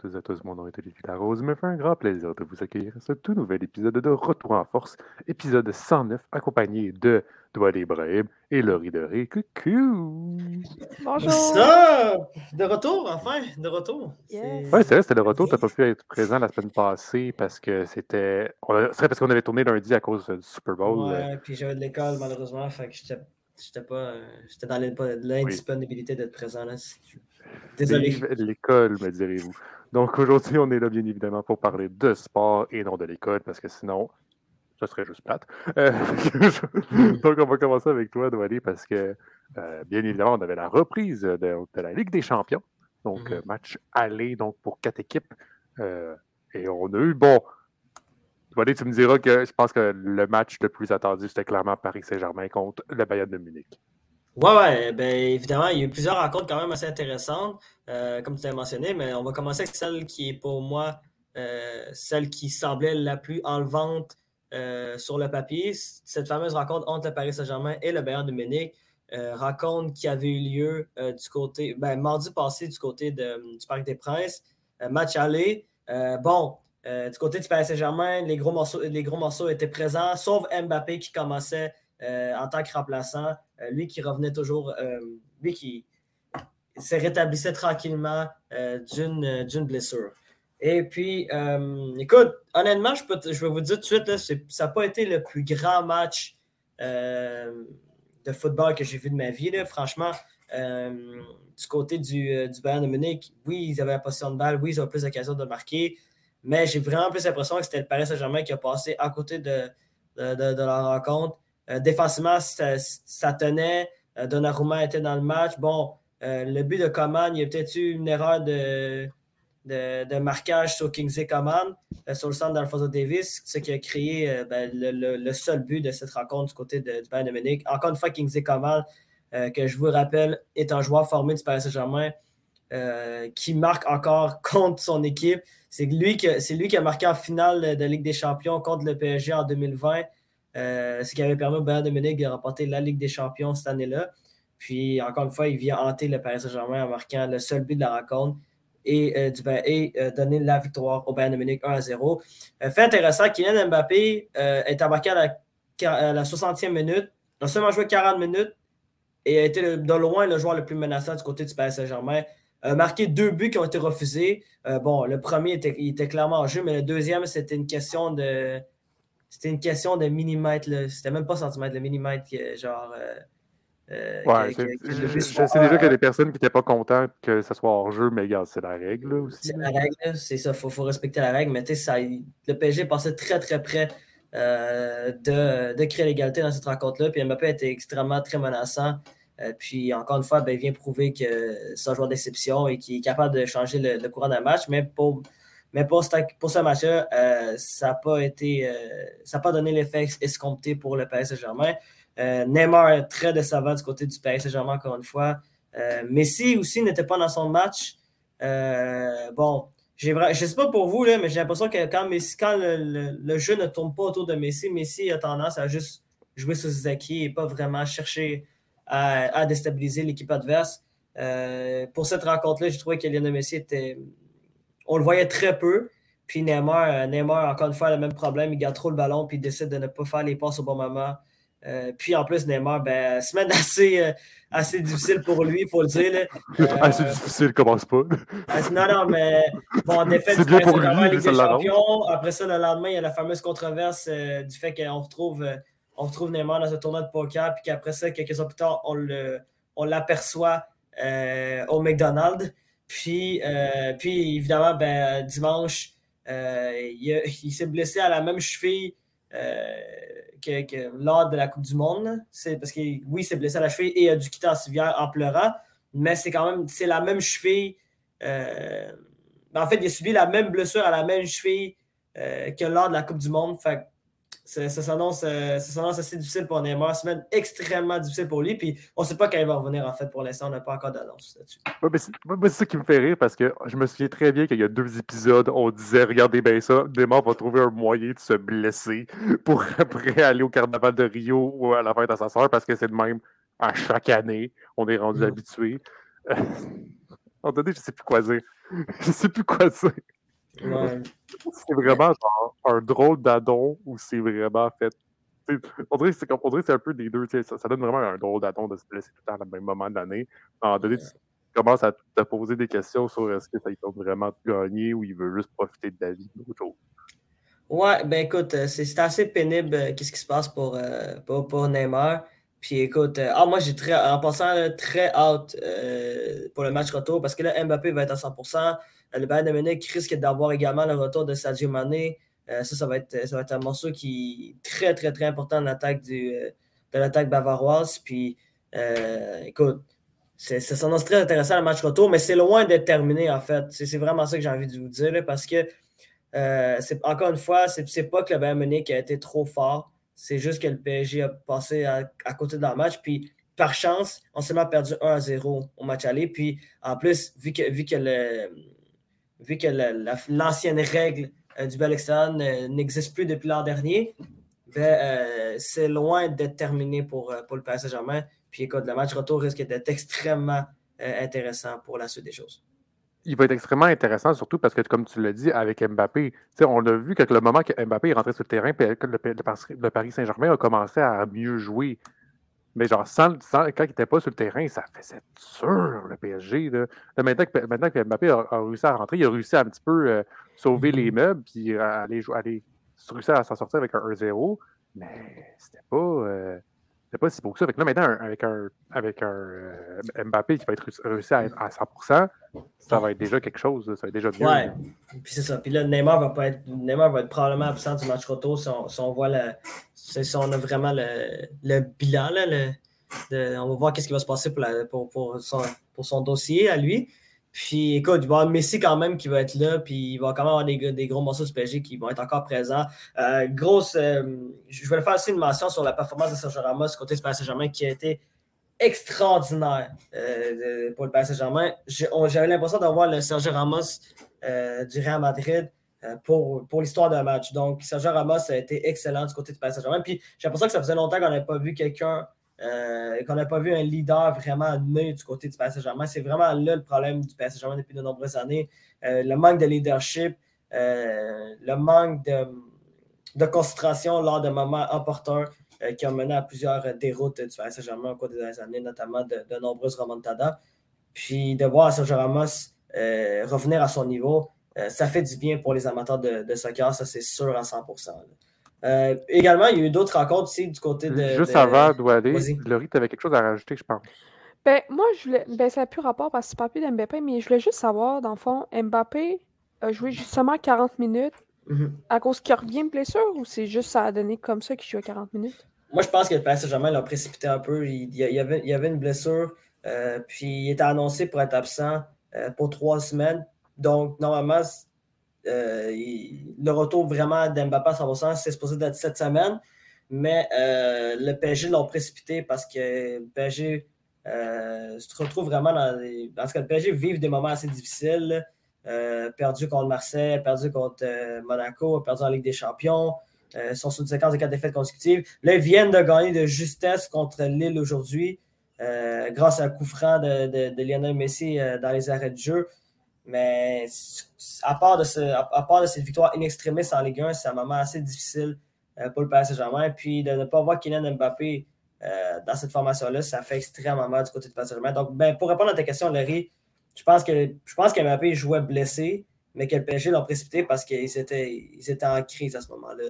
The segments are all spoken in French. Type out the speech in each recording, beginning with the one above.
tous et à tous, mon nom est Olivier Larose. me fait un grand plaisir de vous accueillir à ce tout nouvel épisode de Retour en Force, épisode 109, accompagné de Doual Ibrahim et Laurie Doré. Coucou! Bonjour! Ça! De retour, enfin, de retour. Oui, c'est vrai, c'était de retour. Tu n'as pas pu être présent la semaine passée parce que c'était. C'est parce qu'on avait tourné lundi à cause du Super Bowl. Ouais, puis j'avais de l'école, malheureusement, fait que j'étais J'étais pas. J'étais dans l'indisponibilité d'être présent là. Désolé. L'école, me direz-vous. Donc aujourd'hui, on est là bien évidemment pour parler de sport et non de l'école, parce que sinon, ça serait juste plate. Euh, donc on va commencer avec toi, Douali, parce que euh, bien évidemment, on avait la reprise de, la Ligue des Champions. Donc, mm-hmm. match aller donc, pour quatre équipes. Euh, et on a eu, bon, tu me diras que je pense que le match le plus attendu, c'était clairement Paris Saint-Germain contre le Bayern de Munich. Ouais, ouais, ben évidemment, il y a eu plusieurs rencontres quand même assez intéressantes, euh, comme tu l'as mentionné, mais on va commencer avec celle qui est pour moi euh, celle qui semblait la plus enlevante euh, sur le papier. Cette fameuse rencontre entre le Paris Saint-Germain et le Bayern de Munich, rencontre qui avait eu lieu du côté, ben, mardi passé du côté du Parc des Princes, match aller. bon, du côté du Paris Saint-Germain, les les gros morceaux étaient présents, sauf Mbappé qui commençait en tant que remplaçant. Euh, lui qui revenait toujours, euh, lui qui se rétablissait tranquillement euh, d'une blessure. Et puis, écoute, honnêtement, je, peux je vais vous dire tout de suite, ça n'a pas été le plus grand match de football que j'ai vu de ma vie. Franchement, du côté du, du, Bayern de Munich, oui, ils avaient la position de balle, oui, ils avaient plus d'occasion de marquer, mais j'ai vraiment plus l'impression que c'était le Paris Saint-Germain qui a passé à côté de, de, de la rencontre. Euh, défensivement, ça, tenait. Euh, Donnarumma était dans le match. Bon, euh, le but de Coman, il y a peut-être eu une erreur de, de, marquage sur Kingsley Coman, sur le centre d'Alfonso Davis, ce qui a créé ben, le, seul but de cette rencontre du côté de, du Bayern de Munich. Encore une fois, Kingsley Coman, que je vous rappelle, est un joueur formé du Paris Saint-Germain. qui marque encore contre son équipe. C'est lui, lui qui a marqué en finale de Ligue des Champions contre le PSG en 2020. Euh, ce qui avait permis au Bayern de Munich de remporter la Ligue des Champions cette année-là. Puis, encore une fois, il vient hanter le Paris Saint-Germain en marquant le seul but de la rencontre et, euh, euh, donner la victoire au Bayern de Munich 1 à 0. fait intéressant, Kylian Mbappé est embarqué à la, la 60e minute, a seulement joué 40 minutes et a été de loin le joueur le plus menaçant du côté du Paris Saint-Germain. A marqué deux buts qui ont été refusés. bon, le premier était clairement en jeu, mais le deuxième, c'était une question de c'était une question de millimètres. C'était même pas centimètre, le millimètre, genre. Euh, euh, ouais, je, sais déjà qu'il y a des personnes qui n'étaient pas contentes que ce soit hors jeu, mais regarde, c'est la règle aussi. C'est la règle, c'est ça, il faut, faut, respecter la règle, mais tu sais, le PSG passait très très près euh, de, de, créer l'égalité dans cette rencontre-là. Puis Mbappé était extrêmement très menaçant. puis encore une fois, ben, il vient prouver que c'est un joueur d'exception et qu'il est capable de changer le, le courant d'un match, mais pour mais pour, ce match-là, euh, ça n'a pas été. Euh, ça pas donné l'effet escompté pour le PSG Saint-Germain. Euh, Neymar est très décevant du côté du PSG Saint-Germain, encore une fois. Messi aussi n'était pas dans son match. bon, je ne sais pas pour vous, là, mais j'ai l'impression que quand, le, jeu ne tourne pas autour de Messi, Messi a tendance à juste jouer sur acquis et pas vraiment chercher à, déstabiliser l'équipe adverse. pour cette rencontre-là, j'ai trouvé que Lionel Messi était on le voyait très peu. Puis Neymar, euh, Neymar, encore une fois, a le même problème. Il garde trop le ballon puis il décide de ne pas faire les passes au bon moment. Euh, puis en plus, Neymar, ben, semaine assez, euh, assez difficile pour lui, il faut le dire. assez difficile, commence pas. non, non, mais bon, défaite du bien pour lui, Ligue des Champions. Après ça, le lendemain, il y a la fameuse controverse du fait qu'on retrouve, on retrouve Neymar dans un tournoi de poker, puis qu'après ça, quelques heures plus tard, on l'aperçoit on au McDonald's. Puis, euh, puis évidemment, ben, dimanche, euh, il, s'est blessé à la même cheville euh, que, lors de la Coupe du Monde. C'est parce que oui, il s'est blessé à la cheville et a dû quitter en civière en pleurant, mais c'est quand même c'est la même cheville. En fait, il a subi la même blessure à la même cheville que lors de la Coupe du Monde. Ça, s'annonce assez difficile pour Neymar. Semaine extrêmement difficile pour lui. Puis on ne sait pas quand il va revenir, en fait, pour l'instant. On n'a pas encore d'annonce là-dessus. c'est ça qui me fait rire parce que je me souviens très bien qu'il y a deux épisodes, on disait Regardez bien ça, Neymar va trouver un moyen de se blesser pour après aller au carnaval de Rio ou à la fête à sa soeur parce que c'est de même à chaque année. On est rendu mm. habitué. en donné, je ne sais plus quoi dire. je sais plus quoi dire. C'est vraiment un drôle d'adon ou c'est vraiment fait. On dirait, que c'est un peu des deux. Ça, ça, donne vraiment un drôle d'adon de se blesser tout le temps au même moment de l'année. À un moment donné, tu commences à te poser des questions sur est-ce que ça tente vraiment de gagner ou il veut juste profiter de la vie ou autre chose. Ouais, ben écoute, euh, c'est assez pénible euh, qu'est-ce qui se passe pour, euh, pour, pour, Neymar. Puis écoute, ah, moi j'ai très, en passant très hâte pour le match retour parce que là, Mbappé va être à 100%. Le Bayern de Munich risque d'avoir également le retour de Sadio Mané. ça, ça va, être, ça va être un morceau qui est très, très, très important de l'attaque de l'attaque bavaroise. Puis écoute, ça s'annonce très intéressant le match retour, mais c'est loin d'être terminé en fait. C'est vraiment ça que j'ai envie de vous dire parce que euh, encore une fois, c'est pas que le Bayern Munich a été trop fort. C'est juste que le PSG a passé à, côté de leur match. Puis, par chance, on s'est perdu 1 à 0 au match aller. Puis, en plus, vu que, vu que, le, vu que l'ancienne règle euh, du bel extérieur n'existe plus depuis l'an dernier, ben, euh, c'est loin d'être terminé pour, pour le PSG Germain. Puis, écoute, le match retour risque d'être extrêmement intéressant pour la suite des choses il va être extrêmement intéressant, surtout parce que, comme tu l'as dit, avec Mbappé, on a vu que le moment que Mbappé est rentré sur le terrain, le, Paris Saint-Germain a commencé à mieux jouer. Mais genre, sans, quand il n'était pas sur le terrain, ça faisait dur, le PSG. Là. maintenant, que, maintenant, que, Mbappé a, réussi à rentrer, il a réussi à un petit peu euh, sauver les mm-hmm. meubles, puis aller, aller, réussir à s'en sortir avec un 1-0. Mais c'était pas... Euh, c'est pas si beau que ça. Fait que là, maintenant, avec un, avec un euh, Mbappé qui va être réussi à, à 100%, ça va être déjà quelque chose. Ça va être déjà bien. Ouais. Puis c'est ça. Puis là, Neymar va, pas être, Neymar va être probablement absent du match retour si on, si on voit le, si on a vraiment le, le bilan. Là, on va voir qu'est-ce qui va se passer pour, pour, son, pour son dossier à lui. Puis écoute, il va y avoir Messi quand même qui va être là, puis il va quand même avoir des, gros morceaux du PSG qui vont être encore présents. Euh, grosse, euh, je vais faire aussi une mention sur la performance de Sergio Ramos côté du PSG germain qui a été extraordinaire euh, pour le PSG germain J'avais l'impression d'avoir le Sergio Ramos du Real Madrid pour, pour l'histoire d'un match. Donc, Sergio Ramos a été excellent du côté du PSG germain Puis j'ai l'impression que ça faisait longtemps qu'on n'avait pas vu quelqu'un euh, qu'on n'a pas vu un leader vraiment né du côté du PSG Germain. C'est vraiment là le problème du PSG Germain depuis de nombreuses années. Euh, le manque de leadership, euh, le manque de, concentration lors de moments importants qui ont mené à plusieurs déroutes du PSG Germain au cours des années, notamment de, nombreuses remontadas. Puis de voir Sergio Ramos revenir à son niveau, ça fait du bien pour les amateurs de, de soccer, ça c'est sûr à 100%. Euh, également, il y a eu d'autres rencontres aussi du côté de. Juste avant aller, Laurie, tu avais quelque chose à rajouter, je pense. Ben, moi, je voulais. Ben, ça n'a plus rapport parce que c'est pas plus d'Mbappé, mais je voulais juste savoir, dans le fond, Mbappé a joué justement 40 minutes mhm. à cause qu'il revient de blessure ou c'est juste ça a donné comme ça qu'il joue à 40 minutes? Moi, je pense que le PSG Germain l'a précipité un peu. Il, y avait, il y avait une blessure, euh, puis il était annoncé pour être absent euh, pour trois semaines. Donc, normalement, euh, le retour vraiment d'Mbappé à 100%, c'est supposé d'être cette semaine, mais euh, le PSG l'ont précipité parce que le PSG euh, se retrouve vraiment dans les... Parce que le PSG vive des moments assez difficiles. perdu contre Marseille, perdu contre Monaco, perdu en Ligue des Champions. ils sont sous une séquence de quatre défaites consécutives. Là, ils viennent de gagner de justesse contre Lille aujourd'hui, grâce à un coup franc de, de Lionel Messi dans les arrêts de jeu. Mais à part de, ce, à, part de cette victoire in extremis en Ligue 1, c'est un moment assez difficile euh, pour le PSG Saint-Germain. Puis de ne pas voir Kylian Mbappé euh, dans cette formation-là, ça fait extrêmement mal du côté du PSG Saint-Germain. Donc, ben, pour répondre à ta question, Larry, je pense que je pense qu'Mbappé jouait blessé, mais que le PSG l'a précipité parce qu'ils étaient, ils étaient en crise à ce moment-là.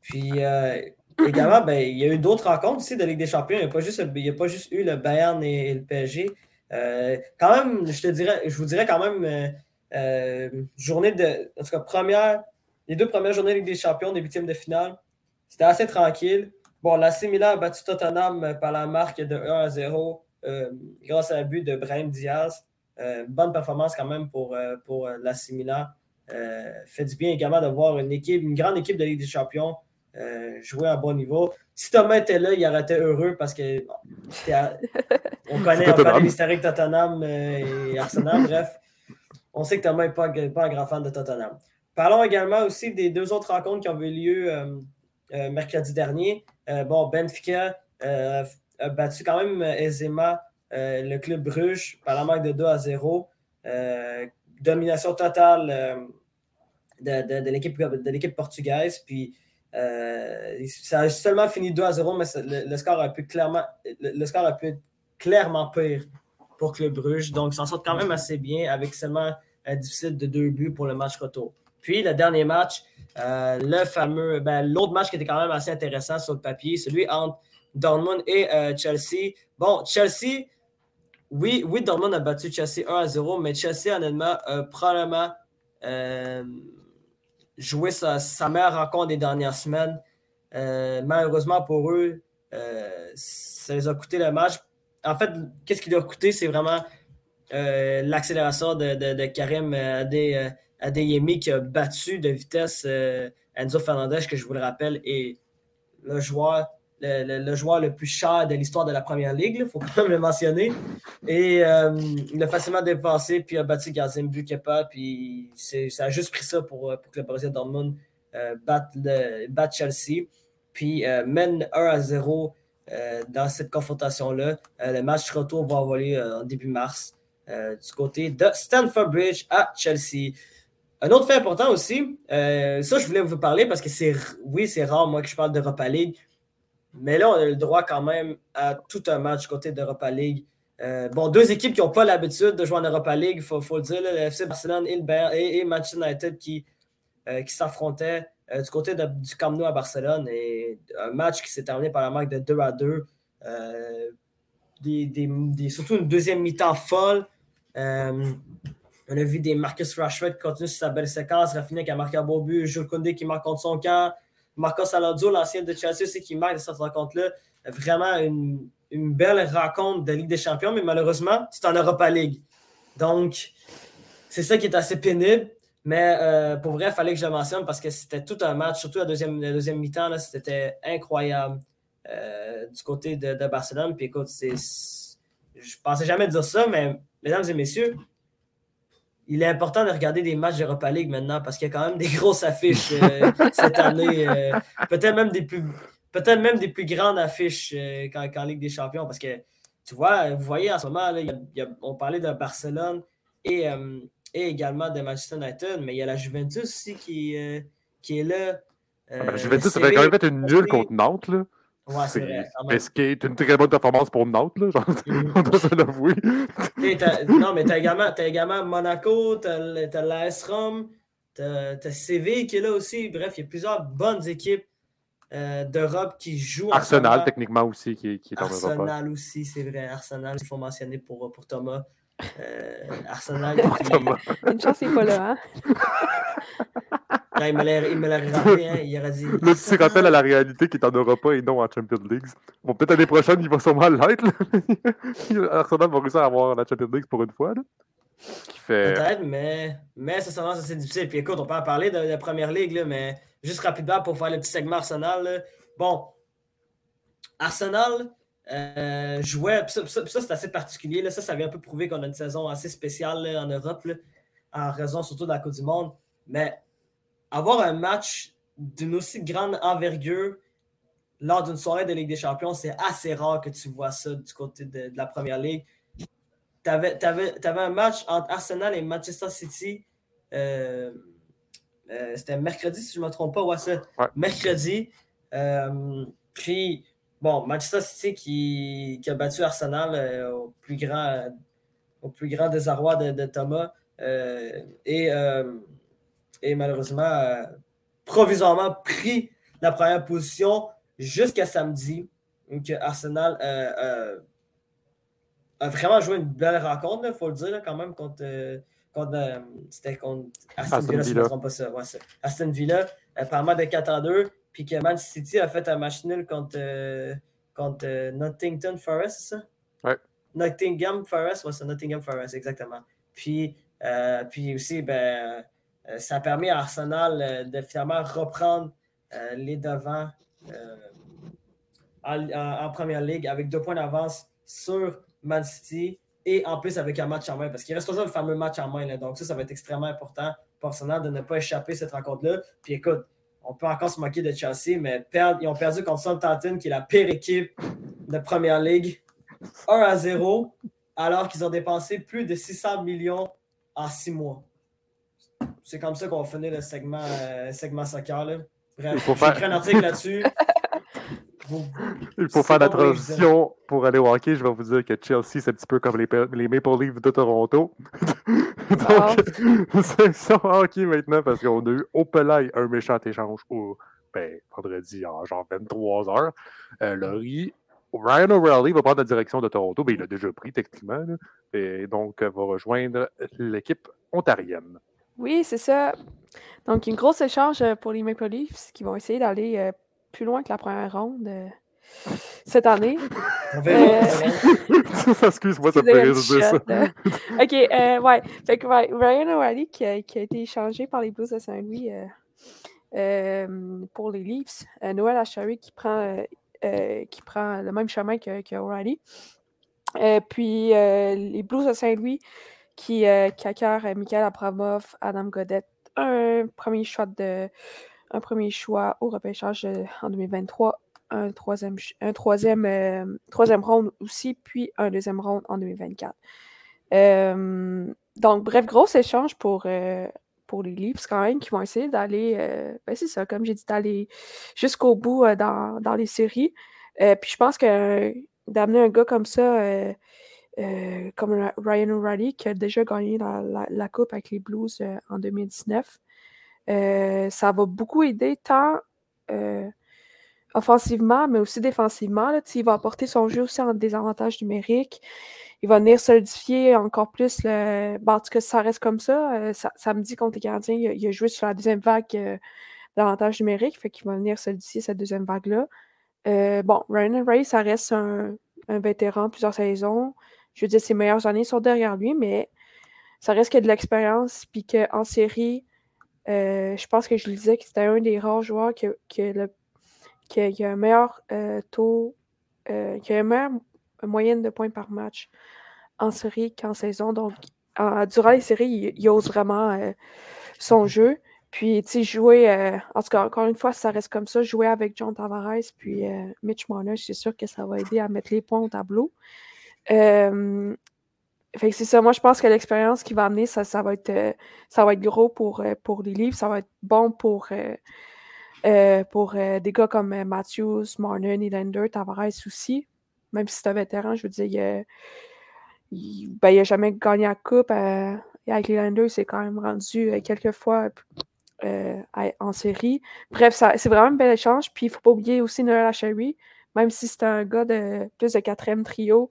Puis euh, également, ben, il y a eu d'autres rencontres aussi de Ligue des Champions. Il n'y a, a pas juste eu le Bayern et le PSG. Euh, quand même, je te dirais, je vous dirais quand même, euh, euh, journée de. En tout cas, première, les deux premières journées de Ligue des Champions, des huitièmes de finale, c'était assez tranquille. Bon, la a battu Tottenham par la marque de 1 à 0 grâce à un but de Brahim Diaz. bonne performance quand même pour, pour la fait du bien également de voir une équipe, une grande équipe de Ligue des Champions euh, jouer à bon niveau. Si Thomas était là, il aurait été heureux parce que on connaît, l'historique Tottenham euh, et Arsenal. Bref, on sait que Thomas n'est pas, pas, un grand fan de Tottenham. Parlons également aussi des deux autres rencontres qui ont eu lieu euh, mercredi dernier. bon, Benfica a battu quand même aisément le club Bruges par la marque de 2 à 0. domination totale de, de l'équipe portugaise. Puis ça a seulement fini 2 à 0, mais le, score a pu clairement, le, score a pu être clairement pire pour Club Bruges. Donc, s'en sort quand même assez bien avec seulement un déficit de deux buts pour le match retour. Puis, le dernier match, euh, le fameux, ben, l'autre match qui était quand même assez intéressant sur le papier, celui entre Dortmund et euh, Chelsea. Bon, Chelsea, oui, oui, Dortmund a battu Chelsea 1 à 0, mais Chelsea, honnêtement, probablement euh, joué sa, meilleure rencontre des dernières semaines. malheureusement pour eux, ça les a coûté le match en fait, qu'est-ce qui doit coûter, c'est vraiment euh, l'accélération de, Karim Adeyemi qui a battu de vitesse euh, Enzo Fernandez, que je vous le rappelle, est le joueur le, joueur le plus cher de l'histoire de la première ligue, il faut quand même le mentionner. Et euh, il a facilement dépassé, puis a battu Gazim Bukepa, puis ça a juste pris ça pour, que le Brésil Dortmund batte, Chelsea. Puis mène 1 à 0 euh, dans cette confrontation-là. Euh, le match retour va avoir lieu euh, en début mars du côté de Stanford Bridge à Chelsea. Un autre fait important aussi, ça je voulais vous parler parce que c'est oui, c'est rare moi que je parle d'Europa League, mais là on a le droit quand même à tout un match côté d'Europa League. bon, deux équipes qui n'ont pas l'habitude de jouer en Europa League, il faut, le dire, le FC Barcelone et, et, Manchester United qui, qui s'affrontaient euh, du côté du Camp Nou à Barcelone. Et un match qui s'est terminé par la marque de 2 à 2. Euh, surtout une deuxième mi-temps folle. Euh, on a vu des Marcus Rashford qui continuent sur sa belle séquence. Rafinha qui a marqué un beau but. Jules Koundé qui marque contre son camp. Marcos Alonso, l'ancien de Chelsea aussi, qui marque de cette rencontre-là. Vraiment une, belle rencontre de Ligue des Champions, mais malheureusement, c'est en Europa League. Donc, c'est ça qui est assez pénible. Mais euh, pour vrai, il fallait que je le mentionne parce que c'était tout un match, surtout la deuxième, mi-temps, c'était incroyable euh, du côté de, Barcelone. Puis écoute, je pensais jamais dire ça, mais mesdames et messieurs, il est important de regarder des matchs d'Europa League maintenant parce qu'il y a quand même des grosses affiches euh, cette année. peut-être même des plus peut-être même des plus grandes affiches qu'en, Ligue des Champions. Parce que tu vois, vous voyez en ce moment, on parlait de Barcelone et et également de Manchester United, mais il y a la Juventus aussi qui, euh, qui est là. Euh, la Juventus avait quand même fait une nulle contre Nantes. Là. Ouais, c'est vrai. Ce qui est une très bonne performance pour Nantes, là, mm. on doit se l'avouer. non, mais tu as également, as également Monaco, tu as, l'AS Rome, tu as, CV qui est là aussi. Bref, il y a plusieurs bonnes équipes euh, d'Europe qui jouent. Arsenal, techniquement aussi, qui, qui est en Europe. Arsenal aussi, c'est vrai. Arsenal, il faut mentionner pour, pour Thomas. Euh, Arsenal. Une chance, il n'est pas là. Hein? il me l'a rappelé, hein, il aurait dit. Là, tu te rappelles à la réalité qu'il est en Europa et non en Champions League. Bon, peut-être l'année prochaine, il va sûrement l'être. Arsenal va réussir à avoir la Champions League pour une fois. Là. Fait... Peut-être, mais, mais ça s'avance assez difficile. Puis écoute, on peut en parler de la première ligue, là, mais juste rapidement pour faire le petit segment Arsenal. Bon, Arsenal, euh, jouait, ça, c'est assez particulier. Là. Ça, ça vient un peu prouver qu'on a une saison assez spéciale en Europe, en raison surtout de la Coupe du Monde. Mais avoir un match d'une aussi grande envergure lors d'une soirée de Ligue des Champions, c'est assez rare que tu vois ça du côté de, la Première Ligue. Tu avais, un match entre Arsenal et Manchester City. Euh, euh, c'était mercredi, si je ne me trompe pas. Ouais, c'est mercredi. puis bon, Manchester City qui, a battu Arsenal euh, au, plus grand, au plus grand désarroi de, Thomas euh, et, euh, et, malheureusement provisoirement pris la première position jusqu'à samedi. Donc Arsenal a vraiment joué une belle rencontre, il faut le dire, quand même, contre. c'était contre Aston, Villa, si je ne me trompe pas ça. Aston Villa, apparemment de 4 à 2. Puis que Man City a fait un match nul contre, euh, contre euh, Nottingham Forest, c'est ça? Ouais. Nottingham Forest, ouais, c'est Nottingham Forest, exactement. Puis, euh, puis aussi, ben, ça a permis à Arsenal de finalement reprendre les devants en, première ligue avec deux points d'avance sur Man City et en plus avec un match en main, parce qu'il reste toujours le fameux match en main. Là, donc ça, ça va être extrêmement important pour Arsenal de ne pas échapper cette rencontre-là. Puis écoute, on peut encore se moquer de Chelsea, mais ils ont perdu contre Southampton, qui est la pire équipe de Première Ligue, 1 à 0, alors qu'ils ont dépensé plus de 600 millions en six mois. C'est comme ça qu'on va finir le segment, euh, segment soccer. Là. Bref, j'ai écrit un article là-dessus. Il faut faire la transition pour aller au hockey. Je vais vous dire que Chelsea, c'est un petit peu comme les, les Maple Leafs de Toronto. Donc, c'est ça hockey maintenant parce qu'on a eu au Pelay un méchant échange au ben, vendredi en genre 23 heures. Euh, Laurie, Ryan O'Reilly va prendre la direction de Toronto. Ben, il l'a déjà pris techniquement. et donc, va rejoindre l'équipe ontarienne. Oui, c'est ça. Donc, une grosse échange pour les Maple Leafs qui vont essayer d'aller euh, plus loin que la première ronde euh, cette année. Euh, Excuse-moi, ça me fait ça. OK, euh, ouais. Fait que Ryan O'Reilly qui a, qui a, été échangé par les Blues de Saint-Louis pour les Leafs. Noël Achary qui prend, qui prend le même chemin que, que O'Reilly. puis les Blues de Saint-Louis qui, qui acquièrent Michael Abramov, Adam Godette, un premier choix de un premier choix au repêchage euh, en 2023, un troisième, un troisième, euh, troisième round aussi, puis un deuxième round en 2024. Euh, donc, bref, gros échange pour, pour les Leafs quand même, qui vont essayer d'aller, ben c'est ça, comme j'ai dit, d'aller jusqu'au bout dans, les séries. puis je pense que d'amener un gars comme ça, comme Ryan O'Reilly, qui a déjà gagné la Coupe avec les Blues en 2019, euh, ça va beaucoup aider tant euh, offensivement, mais aussi défensivement. Là, il va apporter son jeu aussi en désavantage numérique. Il va venir solidifier encore plus le. Bon, en tout cas, ça reste comme ça. Euh, ça, me dit contre les Canadiens, il, a joué sur la deuxième vague d'avantage numérique, fait qu'il va venir solidifier cette deuxième vague-là. bon, Ryan Ray, ça reste un, un, vétéran, plusieurs saisons. Je veux dire, ses meilleures années sont derrière lui, mais ça reste que de l'expérience, puis qu'en série, euh, je pense que je le disais que c'était un des rares joueurs qui, a, un meilleur euh, taux, euh, qui a une meilleure moyenne de points par match en série qu'en saison. Donc, durant les séries, il, ose vraiment son jeu. Puis, tu sais, jouer, en tout cas, encore une fois, ça reste comme ça, jouer avec John Tavares puis Mitch Marner, c'est sûr que ça va aider à mettre les points au tableau. Fait c'est ça. Moi, je pense que l'expérience qu'il va amener, ça, ça, va être, euh, ça va être gros pour, euh, pour les livres. Ça va être bon pour, euh, pour des gars comme Matthews, Marner, Nylander, Tavares aussi. Même si c'est un vétéran, je veux dire, il n'a ben, jamais gagné la coupe. avec les Landers, c'est quand même rendu quelques fois en série. Bref, c'est vraiment un bel échange. Puis il ne faut pas oublier aussi Noël Sherry, même si c'est un gars de plus de quatrième trio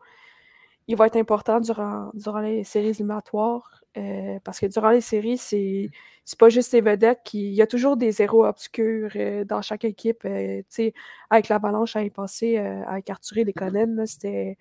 il va être important durant, durant les séries éliminatoires. Euh, parce que durant les séries, c'est c'est pas juste les vedettes qui. Il y a toujours des héros obscurs euh, dans chaque équipe. Euh, avec l'Avalanche l'année passée, avec Arthur et les Conan, c'était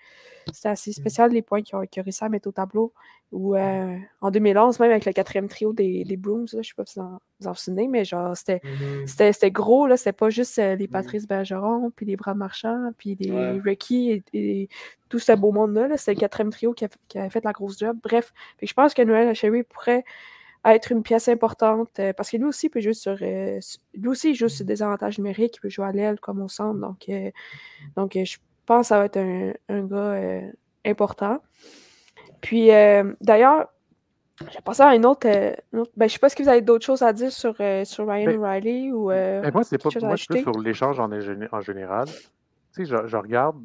assez spécial les points qu'ils ont, qu réussi à mettre au tableau. Ou en 2011, même avec le quatrième trio des, des Brooms, je sais pas si vous en, souvenez, mais genre c'était mm-hmm. gros, là. C'était pas juste les mm-hmm. Patrice Bergeron, puis les Bras Marchand, puis les Ricky et, tout ce beau monde-là. C'était le quatrième trio qui a, fait la grosse job. Bref, je pense que Noël Sherry pourrait être une pièce importante euh, parce que lui aussi peut jouer sur. Euh, lui aussi, il joue sur des avantages numériques, il peut jouer à l'aile comme au centre. Donc, euh, donc je pense que ça va être un, gars important. Puis, d'ailleurs, j'ai pensé à une autre. ben, je ne sais pas si vous avez d'autres choses à dire sur, sur Ryan ben, O'Reilly ou. Ben, moi, c'est pas. Moi, je suis sur l'échange en, en, général. Tu sais, je, je regarde.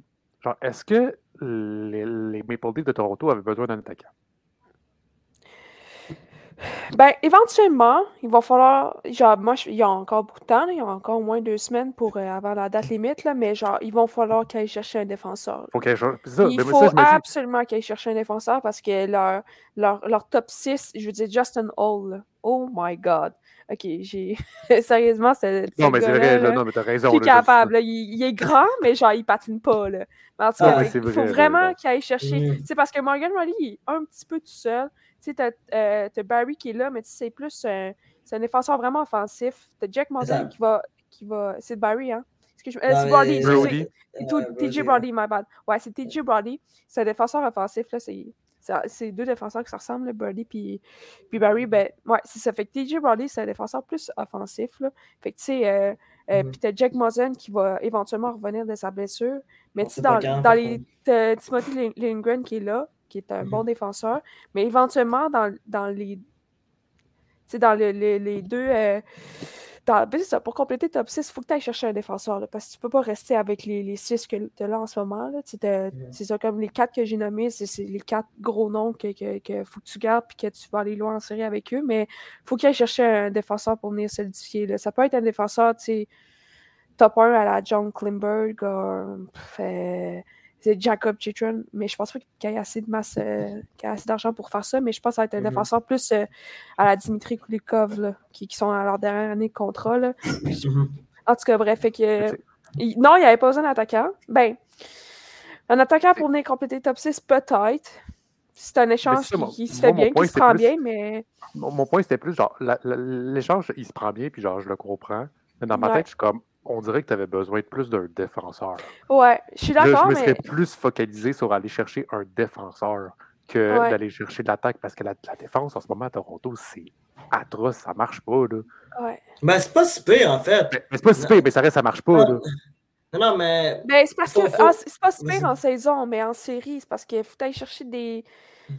Genre, est-ce que les, les Maple Leafs de Toronto avaient besoin d'un attaquant? Ben, éventuellement, il va falloir. Genre, moi, il y a encore beaucoup de temps, il y a encore au moins deux semaines pour euh, avoir la date limite, là, mais genre, ils vont falloir qu'ils aillent chercher un défenseur. il faut absolument qu'ils aillent chercher un défenseur parce que leur, leur, leur top 6, je veux dire, Justin Hall, oh my god. Ok, j'ai. Sérieusement, c'est. Non, mais c'est vrai, là, non, mais t'as raison. Là, capable. Il, est grand, mais genre, il patine pas. Là. Parce ah, il faut vraiment qu'il aille chercher. C'est parce que Morgan Riley, il est un petit peu tout seul. Tu sais, euh, t'as Barry qui est là, mais c'est plus un, c'est un défenseur vraiment offensif. T'as Jack Morgan qui va, qui va. C'est Barry, hein? Euh, c'est Brody. TJ Brody, my bad. Ouais, c'est TJ Brody. C'est un défenseur offensif. Là, c'est deux défenseurs qui se ressemblent, là, Brody puis, puis Barry. Ben, ouais, c'est ça. Fait que TJ Brody, c'est un défenseur plus offensif. Là. Fait que, tu sais, euh, euh, mm-hmm. puis t'as Jack Mosen qui va éventuellement revenir de sa blessure. Mais tu sais, dans, dans les. Timothy Lindgren qui est là qui est un bon mhm. défenseur. Mais éventuellement, dans, dans les. dans les deux. Euh, ben, ça, pour compléter top 6, il faut que tu ailles chercher un défenseur. parce que tu peux pas rester avec les, les six que tu as là en ce moment. C'est ça, comme les quatre que j'ai nommés, c'est les quatre gros noms que, que, faut que tu gardes et que tu vas aller loin en série avec eux. Mais il faut qu'il aille chercher un défenseur pour venir solidifier. Ça peut être un défenseur, tu sais top 1 à la John Klimberg, euh, c'est Jacob Chitron, mais je pense pas qu'il y ait assez de masse, euh, assez d'argent pour faire ça, mais je pense que ça va être un mm-hmm. défenseur plus euh, à la Dimitri Kulikov, qui, qui, sont à leur dernière année de contrat. Mm-hmm. En tout cas, bref, fait que. non, il n'y avait pas besoin d'attaquant. Ben, un attaquant pour venir compléter top 6, peut-être. C'est un échange qui, se fait bien, qui se prend bien, mais. Mon, point, c'était plus genre, l'échange, il se prend bien, puis genre, je le comprends. Mais dans ma tête, je suis comme, on dirait que tu avais besoin de plus d'un défenseur. Ouais, je suis d'accord. Je me serais plus focalisé sur aller chercher un défenseur que d'aller chercher de l'attaque parce que la, défense en ce moment à Toronto, c'est atroce, ça marche pas. Là. Ouais. Ben, c'est pas si pire en fait. Ben, c'est pas si pire, mais ça reste, ça marche pas. Là. Non, non, mais. Ben, c'est parce que. Ah, c'est pas si pire en saison, mais en série, c'est parce qu'il faut aller chercher des.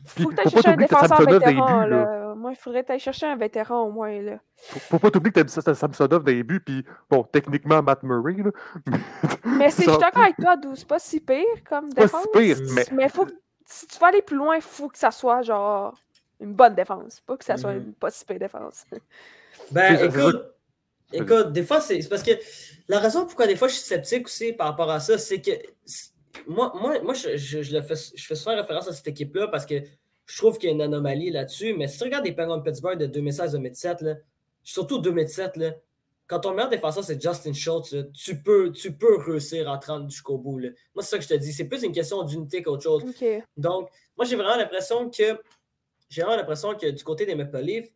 Faut que tu chercher un défenseur vétéran. Là. Moi, il faudrait aller chercher un vétéran au moins. Là. Faut, faut pas t'oublier que t'aimes ça, Samsonov des buts, puis bon, techniquement, Matt Murray. Là. mais c'est, je suis d'accord avec toi, D'où c'est pas si pire comme défense. Pas si pire, mais. Mais faut si tu veux aller plus loin, il faut que ça soit genre une bonne défense, pas que ça soit mm-hmm. une pas si pire défense. Ben, écoute. Écoute, des fois, c'est parce que la raison pourquoi des fois je suis sceptique aussi par rapport à ça, c'est que moi, moi, moi je, je, le fais, je fais souvent référence à cette équipe-là parce que je trouve qu'il y a une anomalie là-dessus. Mais si tu regardes les Penguins de Pittsburgh de 2016-2017, surtout 2007, là, quand ton meilleur défenseur c'est Justin Schultz, tu, peux, tu peux réussir à 30 jusqu'au bout. Moi, c'est ça que je te dis. C'est plus une question d'unité qu'autre chose. Donc, moi, j'ai vraiment l'impression que j'ai vraiment l'impression que du côté des Maple Leafs,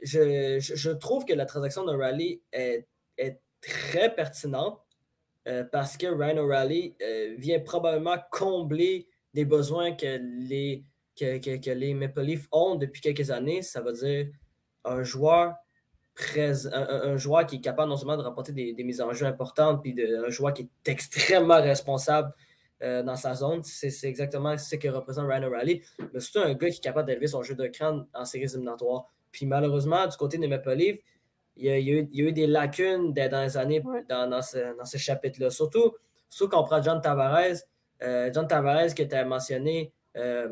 je, je, trouve que la transaction de Rally est, est très pertinente. Euh, parce que Ryan O'Reilly euh, vient probablement combler des besoins que les, que, les Maple Leafs ont depuis quelques années. Ça veut dire un joueur, un, joueur qui est capable non seulement de remporter des, mises en jeu importantes, puis un joueur qui est extrêmement responsable euh, dans sa zone. C'est exactement ce que représente Ryan O'Reilly. Mais surtout un gars qui est capable d'élever son jeu de crâne en séries éliminatoires. Puis malheureusement, du côté des Maple Leafs, il y, a, eu, des lacunes dans les années dans, ce, chapitre-là. Surtout, surtout quand on prend John Tavares. Euh, John Tavares, que tu as mentionné, euh,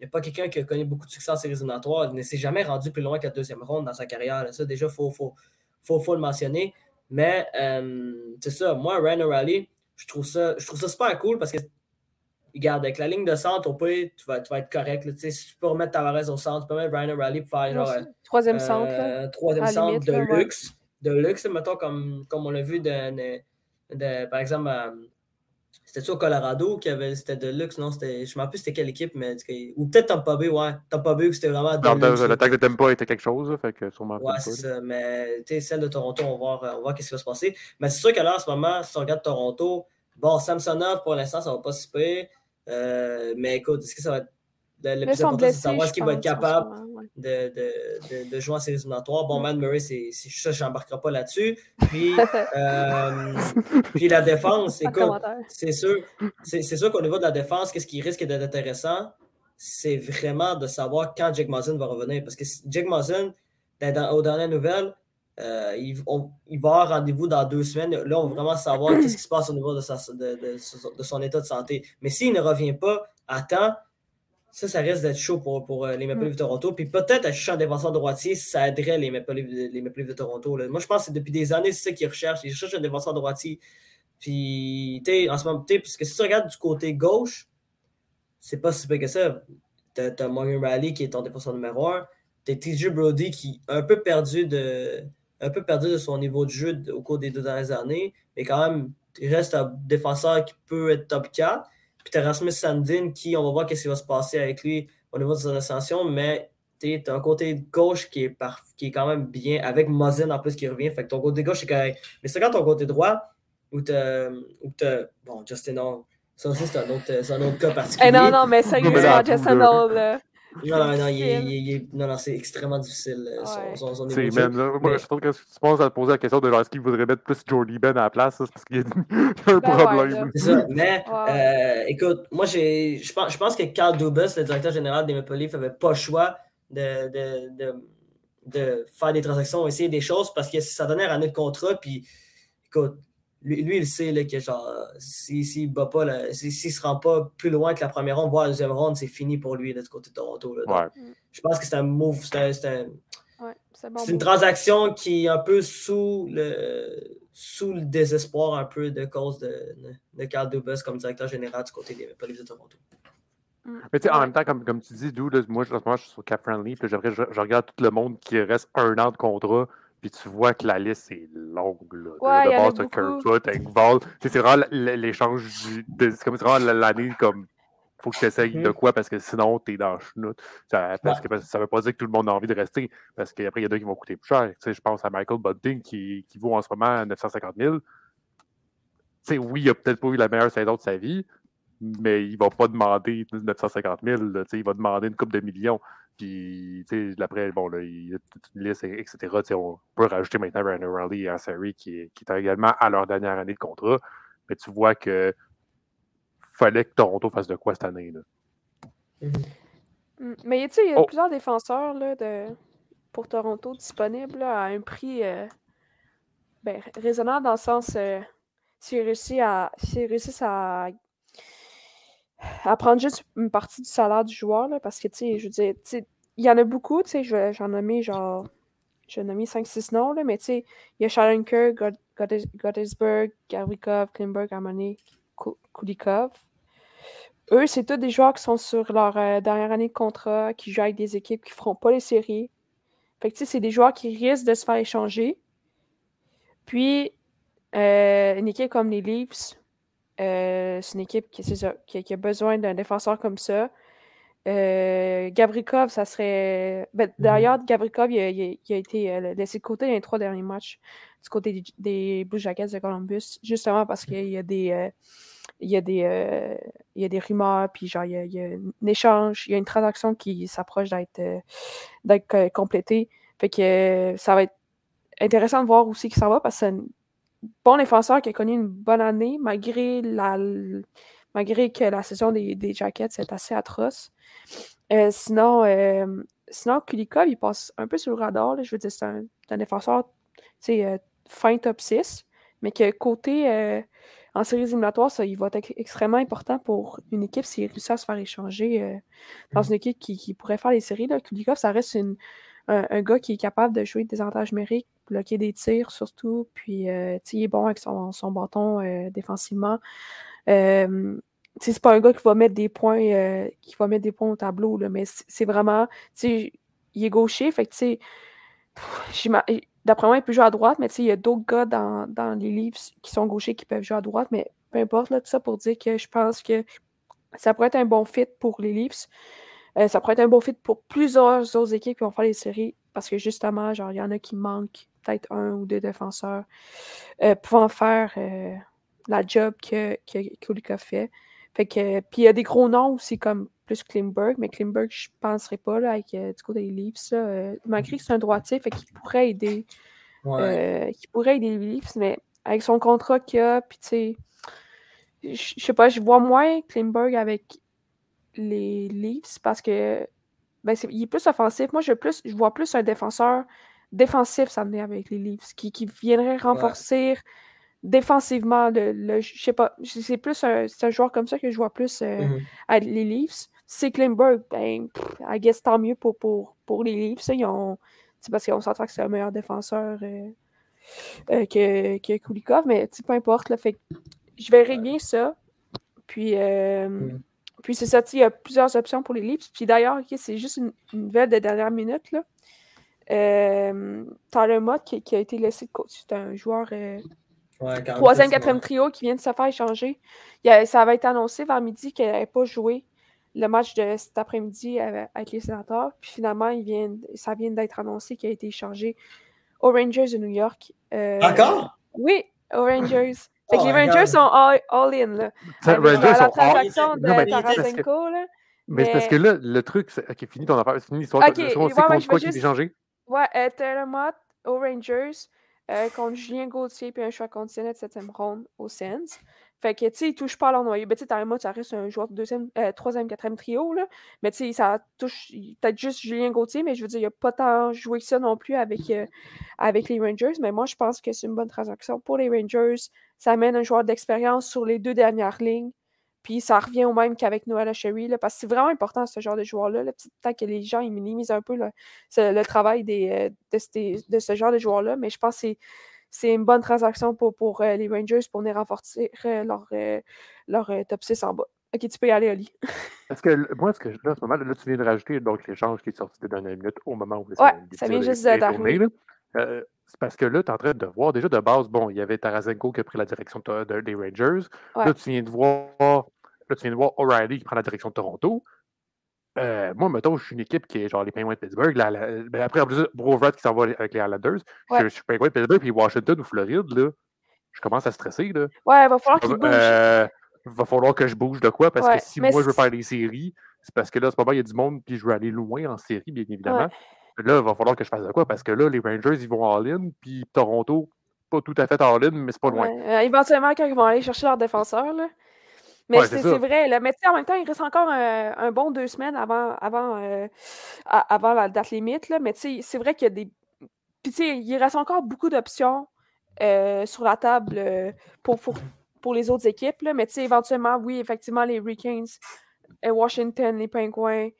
il a pas quelqu'un qui a connu beaucoup de succès en séries éliminatoires. Il ne s'est jamais rendu plus loin que la deuxième ronde dans sa carrière. Ça, déjà, il faut, faut, faut, le mentionner. Mais euh, c'est ça, moi, Ryan O'Reilly, je trouve ça, je trouve ça super cool parce que regarde, avec la ligne de centre, au pire, tu vas, tu vas être correct. Là, si tu peux remettre Tavares au centre, tu peux mettre Ryan O'Reilly pour faire genre. Troisième euh, centre. troisième centre de luxe. De luxe, mettons, comme, comme on l'a vu de, de, par exemple, euh, c'était-tu au Colorado qui avait. C'était de luxe, non? Je ne me rappelle plus c'était quelle équipe, mais. Ou peut-être Tampa Bay, ouais. Tampa Bay, c'était vraiment. De non, l'attaque de Tampa était quelque chose, fait que sûrement. Ouais, c'est ça. Mais celle de Toronto, on va voir, on va voir ce qui va se passer. Mais c'est sûr que là, en ce moment, si on regarde Toronto, bon, Samsonov, pour l'instant, ça ne va pas se payer. Euh, mais écoute, est-ce que ça va être. Le plus important, c'est de savoir ce qu'il va être capable de, de, de, jouer en séries éliminatoires. Bon, Man Murray, c'est ça, je n'embarquerai pas là-dessus. Puis, euh, puis la défense, écoute, c'est sûr, c'est sûr qu'au niveau de la défense, qu'est-ce qui risque d'être intéressant, c'est vraiment de savoir quand Jake Mazen va revenir. Parce que Jake Mazen, aux dernières nouvelles, euh, il, va avoir rendez-vous dans deux semaines. Là, on va vraiment savoir ce qui se passe au niveau de, son état de santé. Mais s'il ne revient pas à temps, ça, ça risque d'être chaud pour, euh, les Maple Leafs de Toronto. Puis peut-être à un défenseur droitier, ça aiderait les Maple Leafs, les Maple Leafs de Toronto. Moi, je pense que depuis des années, c'est ça qu'ils recherchent. Ils cherchent un défenseur droitier. Puis, tu en ce moment, parce que si tu regardes du côté gauche, c'est pas si peu que ça. Tu as, Morgan Riley qui est ton défenseur numéro un. Tu as TJ Brody qui est un peu perdu de un peu perdu de son niveau de jeu au cours des deux dernières années, mais quand même, il reste un défenseur qui peut être top 4. Puis tu as Rasmus Sandin qui, on va voir qu'est-ce qui va se passer avec lui au niveau de son ascension, mais tu as un côté gauche qui est, qui est quand même bien, avec Mozin en plus qui revient. Fait que ton côté gauche est correct. Mais c'est quand ton côté droit, où tu as, Bon, Justin Hall. Ça aussi, c'est un, autre, un autre cas particulier. Eh non, non, mais sérieusement, Justin Hall, Non, non, non, il non, non c'est extrêmement difficile. Euh, son, son, même, moi, je trouve que tu penses à te poser la question de est-ce qu'il voudrait mettre plus Jordy Ben à la place, parce qu'il y a un ben problème. c'est ça. Mais euh, écoute, moi, je pense, je pense que Carl Dubas, le directeur général des Maple Leafs, n'avait pas le choix de, de, de, de, faire des transactions, essayer des choses, parce que sa dernière année de contrat, puis écoute, lui, il sait là, que genre, s'il si, ne se rend pas plus loin que la première ronde, voire la deuxième ronde, c'est fini pour lui de ce côté de Toronto. Là. je pense que c'est un move, c'est un, une transaction qui est un peu sous le, sous le désespoir un peu de cause de, de Carl Dubas comme directeur général du côté des Polices de Toronto. Mm. Mais tu sais, en même temps, comme, comme tu dis, Dou, moi, je, je suis sur Cap Friendly, puis je, je, regarde tout le monde qui reste un an de contrat, puis tu vois que la liste est longue. Là. Ouais, de base, Kerfoot, Engvall. C'est vraiment l'échange du. C'est comme vraiment l'année comme. Faut que tu essayes de mm-hmm. quoi parce que sinon, t'es dans le chenoute. Ça, parce que, ça veut pas dire que tout le monde a envie de rester parce qu'après, il y en a qui vont coûter plus cher. Tu sais, je pense à Michael Bunting qui, qui vaut en ce moment 950 000. Tu sais, oui, il a peut-être pas eu la meilleure saison de sa vie, mais il va pas demander 950 000. Là, il va demander une coupe de millions. Puis, tu sais, après, bon, là, il y a toute une liste, etc. on peut rajouter maintenant Ryan O'Reilly et Ansari qui, qui est également à leur dernière année de contrat. Mais tu vois que fallait que Toronto fasse de quoi cette année. Là. Mm-hmm. Mais tu sais, il y a oh! plusieurs défenseurs là, de... pour Toronto disponibles à un prix euh, ben, raisonnable dans le sens euh, s'ils réussissent à, réussissent à à prendre juste une partie du salaire du joueur, là, parce que, tu sais, je veux dire, il y en a beaucoup, tu sais, j'en ai mis genre, j'en ai mis 5-6 noms, là, mais tu sais, il y a Shalenker, Gottesberg, Garwikov, Klimberg, Armani, Kulikov. Eux, c'est tous des joueurs qui sont sur leur euh, dernière année de contrat, qui jouent avec des équipes qui ne feront pas les séries. Fait que, tu sais, c'est des joueurs qui risquent de se faire échanger. Puis, euh, une équipe comme les Leafs, euh, c'est une équipe qui, qui, a besoin d'un défenseur comme ça. Euh, Gabrikov, ça serait. Ben, mm-hmm. D'ailleurs, Gabrikov, il a, été euh, laissé de côté dans les trois derniers matchs du côté des, Blue Jackets de Columbus, justement parce qu'il y a des. il y a des, il y a des rumeurs, puis genre, il y, a, un échange, il y a une transaction qui s'approche d'être complétée. Fait que ça va être intéressant de voir aussi qui ça va parce que bon défenseur qui a connu une bonne année, malgré, la, malgré que la saison des, des Jackets est assez atroce. Euh, sinon, euh, sinon, Kulikov, il passe un peu sur le radar. je veux dire, c'est un, défenseur euh, fin top 6, mais que côté en séries éliminatoires, ça, il va être extrêmement important pour une équipe s'il réussit à se faire échanger dans une équipe qui, qui, pourrait faire les séries. Là. Kulikov, ça reste une, un, gars qui est capable de jouer des avantages numériques, bloquer des tirs surtout, puis il est bon avec son, son bâton défensivement. Euh, c'est pas un gars qui va mettre des points euh, qui va mettre des points au tableau, là, mais c'est vraiment. Il est gaucher, fait d'après moi, il peut jouer à droite, mais il y a d'autres gars dans, dans, les livres qui sont gauchers qui peuvent jouer à droite, mais peu importe, tout ça pour dire que je pense que ça pourrait être un bon fit pour les Leafs. Euh, ça pourrait être un beau fit pour plusieurs autres équipes qui vont faire les séries parce que justement, genre, il y en a qui manquent peut-être un ou deux défenseurs pouvant faire la job que, que fait. Fait que, puis il y a des gros noms aussi comme plus Klimberg, mais Klimberg, je ne penserais pas là, avec du côté des Leafs. malgré que c'est un droitier, fait qu'il pourrait aider. qui pourrait aider les Leafs, mais avec son contrat qu'il a, puis tu sais, je sais pas, je vois moins Klimberg avec les Leafs parce que ben, il est plus offensif. Moi, je, plus, je vois plus un défenseur défensif s'amener avec les Leafs qui, qui viendrait renforcer défensivement le, je sais pas, c'est plus un, un, joueur comme ça que je vois plus euh, mm-hmm. à les Leafs. C'est Klimberg, ben, I guess tant mieux pour, pour, pour les Leafs. Ils ont, c'est parce qu'on s'entend que c'est un meilleur défenseur euh, euh, que, que Kulikov, mais peu importe. Là, fait, je verrai bien ça. Puis, mm. Puis c'est ça, il y a plusieurs options pour les Leafs. Puis d'ailleurs, c'est juste une, nouvelle de dernière minute. Là. Tyler Mott qui, a été laissé de côté. C'est un joueur euh, troisième, quatrième trio qui vient de se faire échanger. ça avait été annoncé vers midi qu'il n'avait pas joué le match de cet après-midi avec les sénateurs. Puis finalement, il vient, ça vient d'être annoncé qu'il a été échangé aux Rangers de New York. Euh, Encore? Oui, aux Rangers. Fait les Rangers sont all, in. Là. Rangers la transaction de Tarasenko, là. Mais, c'est parce que là, le truc, c'est. Ok, fini ton affaire, c'est fini l'histoire. Ok, ouais, ouais, je quoi qui juste... changé? Ouais, euh, Telemot aux Rangers euh, contre Julien Gauthier puis un choix conditionnel de septième ronde au Sens. Fait que, tu sais, il touche pas à leur noyau. Ben, tu sais, ça reste un joueur de deuxième, euh, troisième, quatrième trio, là. Mais, tu sais, ça touche peut-être juste Julien Gauthier, mais je veux dire, il a pas tant joué que ça non plus avec, euh, avec les Rangers. Mais moi, je pense que c'est une bonne transaction pour les Rangers. Ça amène un joueur d'expérience sur les deux dernières lignes. Puis ça revient au même qu'avec Noël Sherry, là, parce que c'est vraiment important ce genre de joueur-là. Peut-être que les gens ils minimisent un peu le travail des, euh, de, de, ce genre de joueur-là, mais je pense que c'est une bonne transaction pour, pour euh, les Rangers pour venir renforcer euh, leur, euh, leur top 6 en bas. Ok, tu peux y aller, Oli. Parce que moi, ce que là, en ce moment, là, tu viens de rajouter donc l'échange qui est sorti des dernières minutes au moment où Ouais, ça vient juste d'arriver. C'est parce que là, tu es en train de voir, déjà de base, bon, il y avait Tarasenko qui a pris la direction des Rangers. Là, tu viens de voir, là, tu viens de voir O'Reilly qui prend la direction de Toronto. Euh, moi, mettons, je suis une équipe qui est genre les Penguins de Pittsburgh. ben après, en plus, Brovrat qui s'en va avec les Islanders. Je, suis Penguins de Pittsburgh, puis Washington ou Floride, là. Je commence à stresser, là. Ouais, il va falloir qu'il bouge. Euh, va falloir que je bouge de quoi, parce que si moi, je veux faire des séries, c'est parce que là, c'est pas mal, il y a du monde, puis je veux aller loin en série, bien évidemment. Là, il va falloir que je fasse de quoi, parce que là, les Rangers, ils vont en ligne, puis Toronto, pas tout à fait en ligne, mais c'est pas loin. Euh, éventuellement, quand ils vont aller chercher leur défenseur, là. Mais c'est vrai. Là. Mais en même temps, il reste encore un, bon deux semaines avant, avant, euh, avant la date limite. Là. Mais c'est vrai qu'il y a des. Puis il reste encore beaucoup d'options euh, sur la table euh, pour, pour, les autres équipes. Là. Mais éventuellement, oui, effectivement, les Hurricanes, Washington, les Penguins,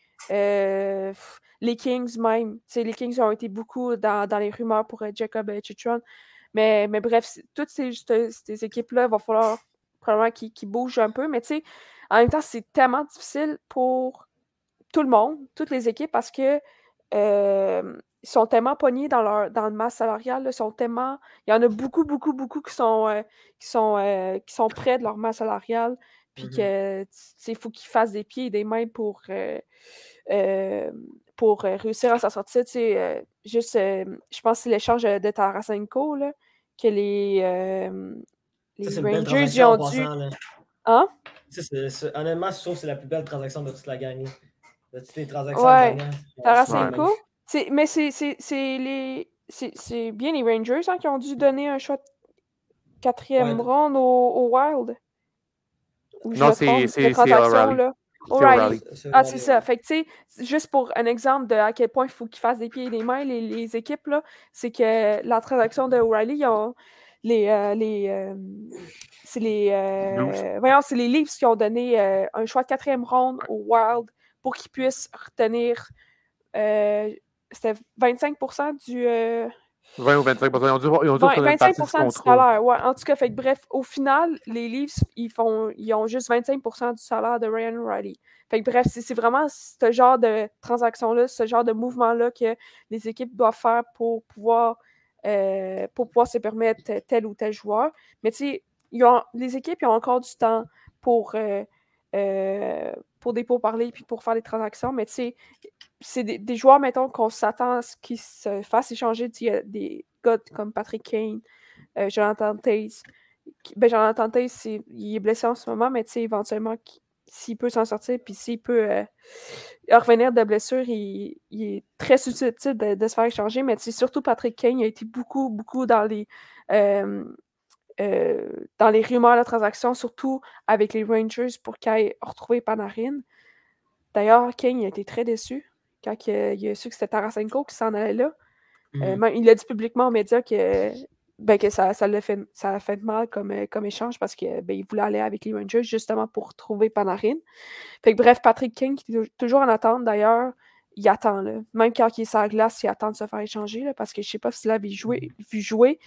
les Kings même. les Kings ont été beaucoup dans, les rumeurs pour Jacob Chitron. Mais, mais bref, toutes ces, ces équipes-là, il va falloir probablement qui, qui bouge un peu, mais tu sais, en même temps, c'est tellement difficile pour tout le monde, toutes les équipes, parce que euh, ils sont tellement pognés dans leur dans le masse salariale, ils sont tellement. Il y en a beaucoup, beaucoup, beaucoup qui sont, euh, qui sont, euh, qui sont près de leur masse salariale, puis mmh que il faut qu'ils fassent des pieds et des mains pour, pour réussir à s'en sortir. juste, je pense que c'est l'échange de Tarasenko, là, que les, les Rangers, ils ont dû. Hein? honnêtement, je trouve que c'est la plus belle transaction de toute la gang. De toutes les transactions. Ouais. Tarasenko. Mais c'est les. C'est bien les Rangers hein, qui ont dû donner un shot quatrième ouais. round au, Wild. non, c'est transaction O'Reilly. Ah, c'est ça. Fait que, tu sais, juste pour un exemple de à quel point il faut qu'ils fassent des pieds et des mains, les, les équipes, là, c'est que la transaction de O'Reilly, ils ont, les, euh, les euh, c'est les, euh, voyons, c'est les Leafs qui ont donné un choix de quatrième ronde au Wild pour qu'ils puissent retenir c'était 25% du 20 ou 25 Ils ont dû, ils ont dû 25 du salaire. Ouais. En tout cas, fait bref, au final, les Leafs, ils, font, ils ont juste 25% du salaire de Ryan Riley. Fait que, bref, c'est vraiment ce genre de transaction-là, ce genre de mouvement-là que les équipes doivent faire pour pouvoir euh, pour pouvoir se permettre tel ou tel joueur. Mais tu sais, les équipes ont encore du temps pour, euh, euh, pour des pourparlers puis pour faire des transactions. Mais tu sais, c'est des, joueurs, mettons, qu'on s'attend à ce qu'ils se fassent échanger. des gars comme Patrick Kane, Jonathan Taze. Ben, Jonathan Taze, il est blessé en ce moment, mais tu sais, éventuellement, s'il peut s'en sortir, puis s'il peut euh, revenir de blessure, il, est très susceptible de, se faire échanger. Mais surtout Patrick Kane il a été beaucoup, beaucoup dans les, euh, euh, dans les rumeurs de transaction, surtout avec les Rangers pour qu'il aille retrouver Panarin. D'ailleurs, Kane a été très déçu quand il a, su que c'était Tarasenko qui s'en allait là. Mm-hmm. il a dit publiquement aux médias que ben, que ça, ça, fait, ça a fait mal comme, euh, comme échange parce qu'il ben, voulait aller avec les Rangers justement pour trouver Panarin. Fait bref, Patrick King, qui est toujours en attente d'ailleurs, il attend. Là. Même quand il est sur la glace, il attend de se faire échanger là, parce que je ne sais pas s'il l'avait joué, vu jouer,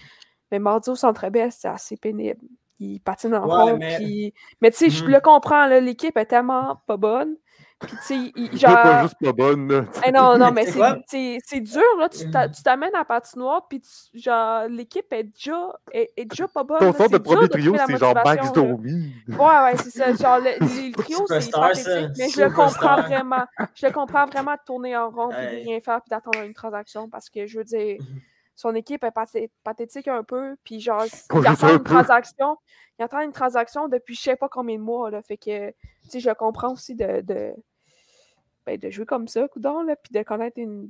mais mardi au centre belle c'est assez pénible. Il patine en rond. Mais, mais tu sais, je mm-hmm. le comprends, l'équipe est tellement pas bonne puis, tu sais, genre. pas juste pas bonne. Eh non, non, mais c'est dur, là. Tu t'amènes à la patinoire, puis genre, l'équipe est déjà, est, déjà pas bonne. Ton sort de premier trio, c'est genre Max Domi. Ouais, ouais, c'est ça. Genre, le, le trio, c'est pathétique, mais je le comprends vraiment. Je le comprends vraiment de tourner en rond, puis de rien faire, puis d'attendre une transaction, parce que, je veux dire mhm. Son équipe est pathétique un peu, puis genre, il attend une transaction, il attend une transaction depuis je sais pas combien de mois, là, fait que, tu sais, je comprends aussi de, ben, de jouer comme ça, coudon, là, puis de connaître une.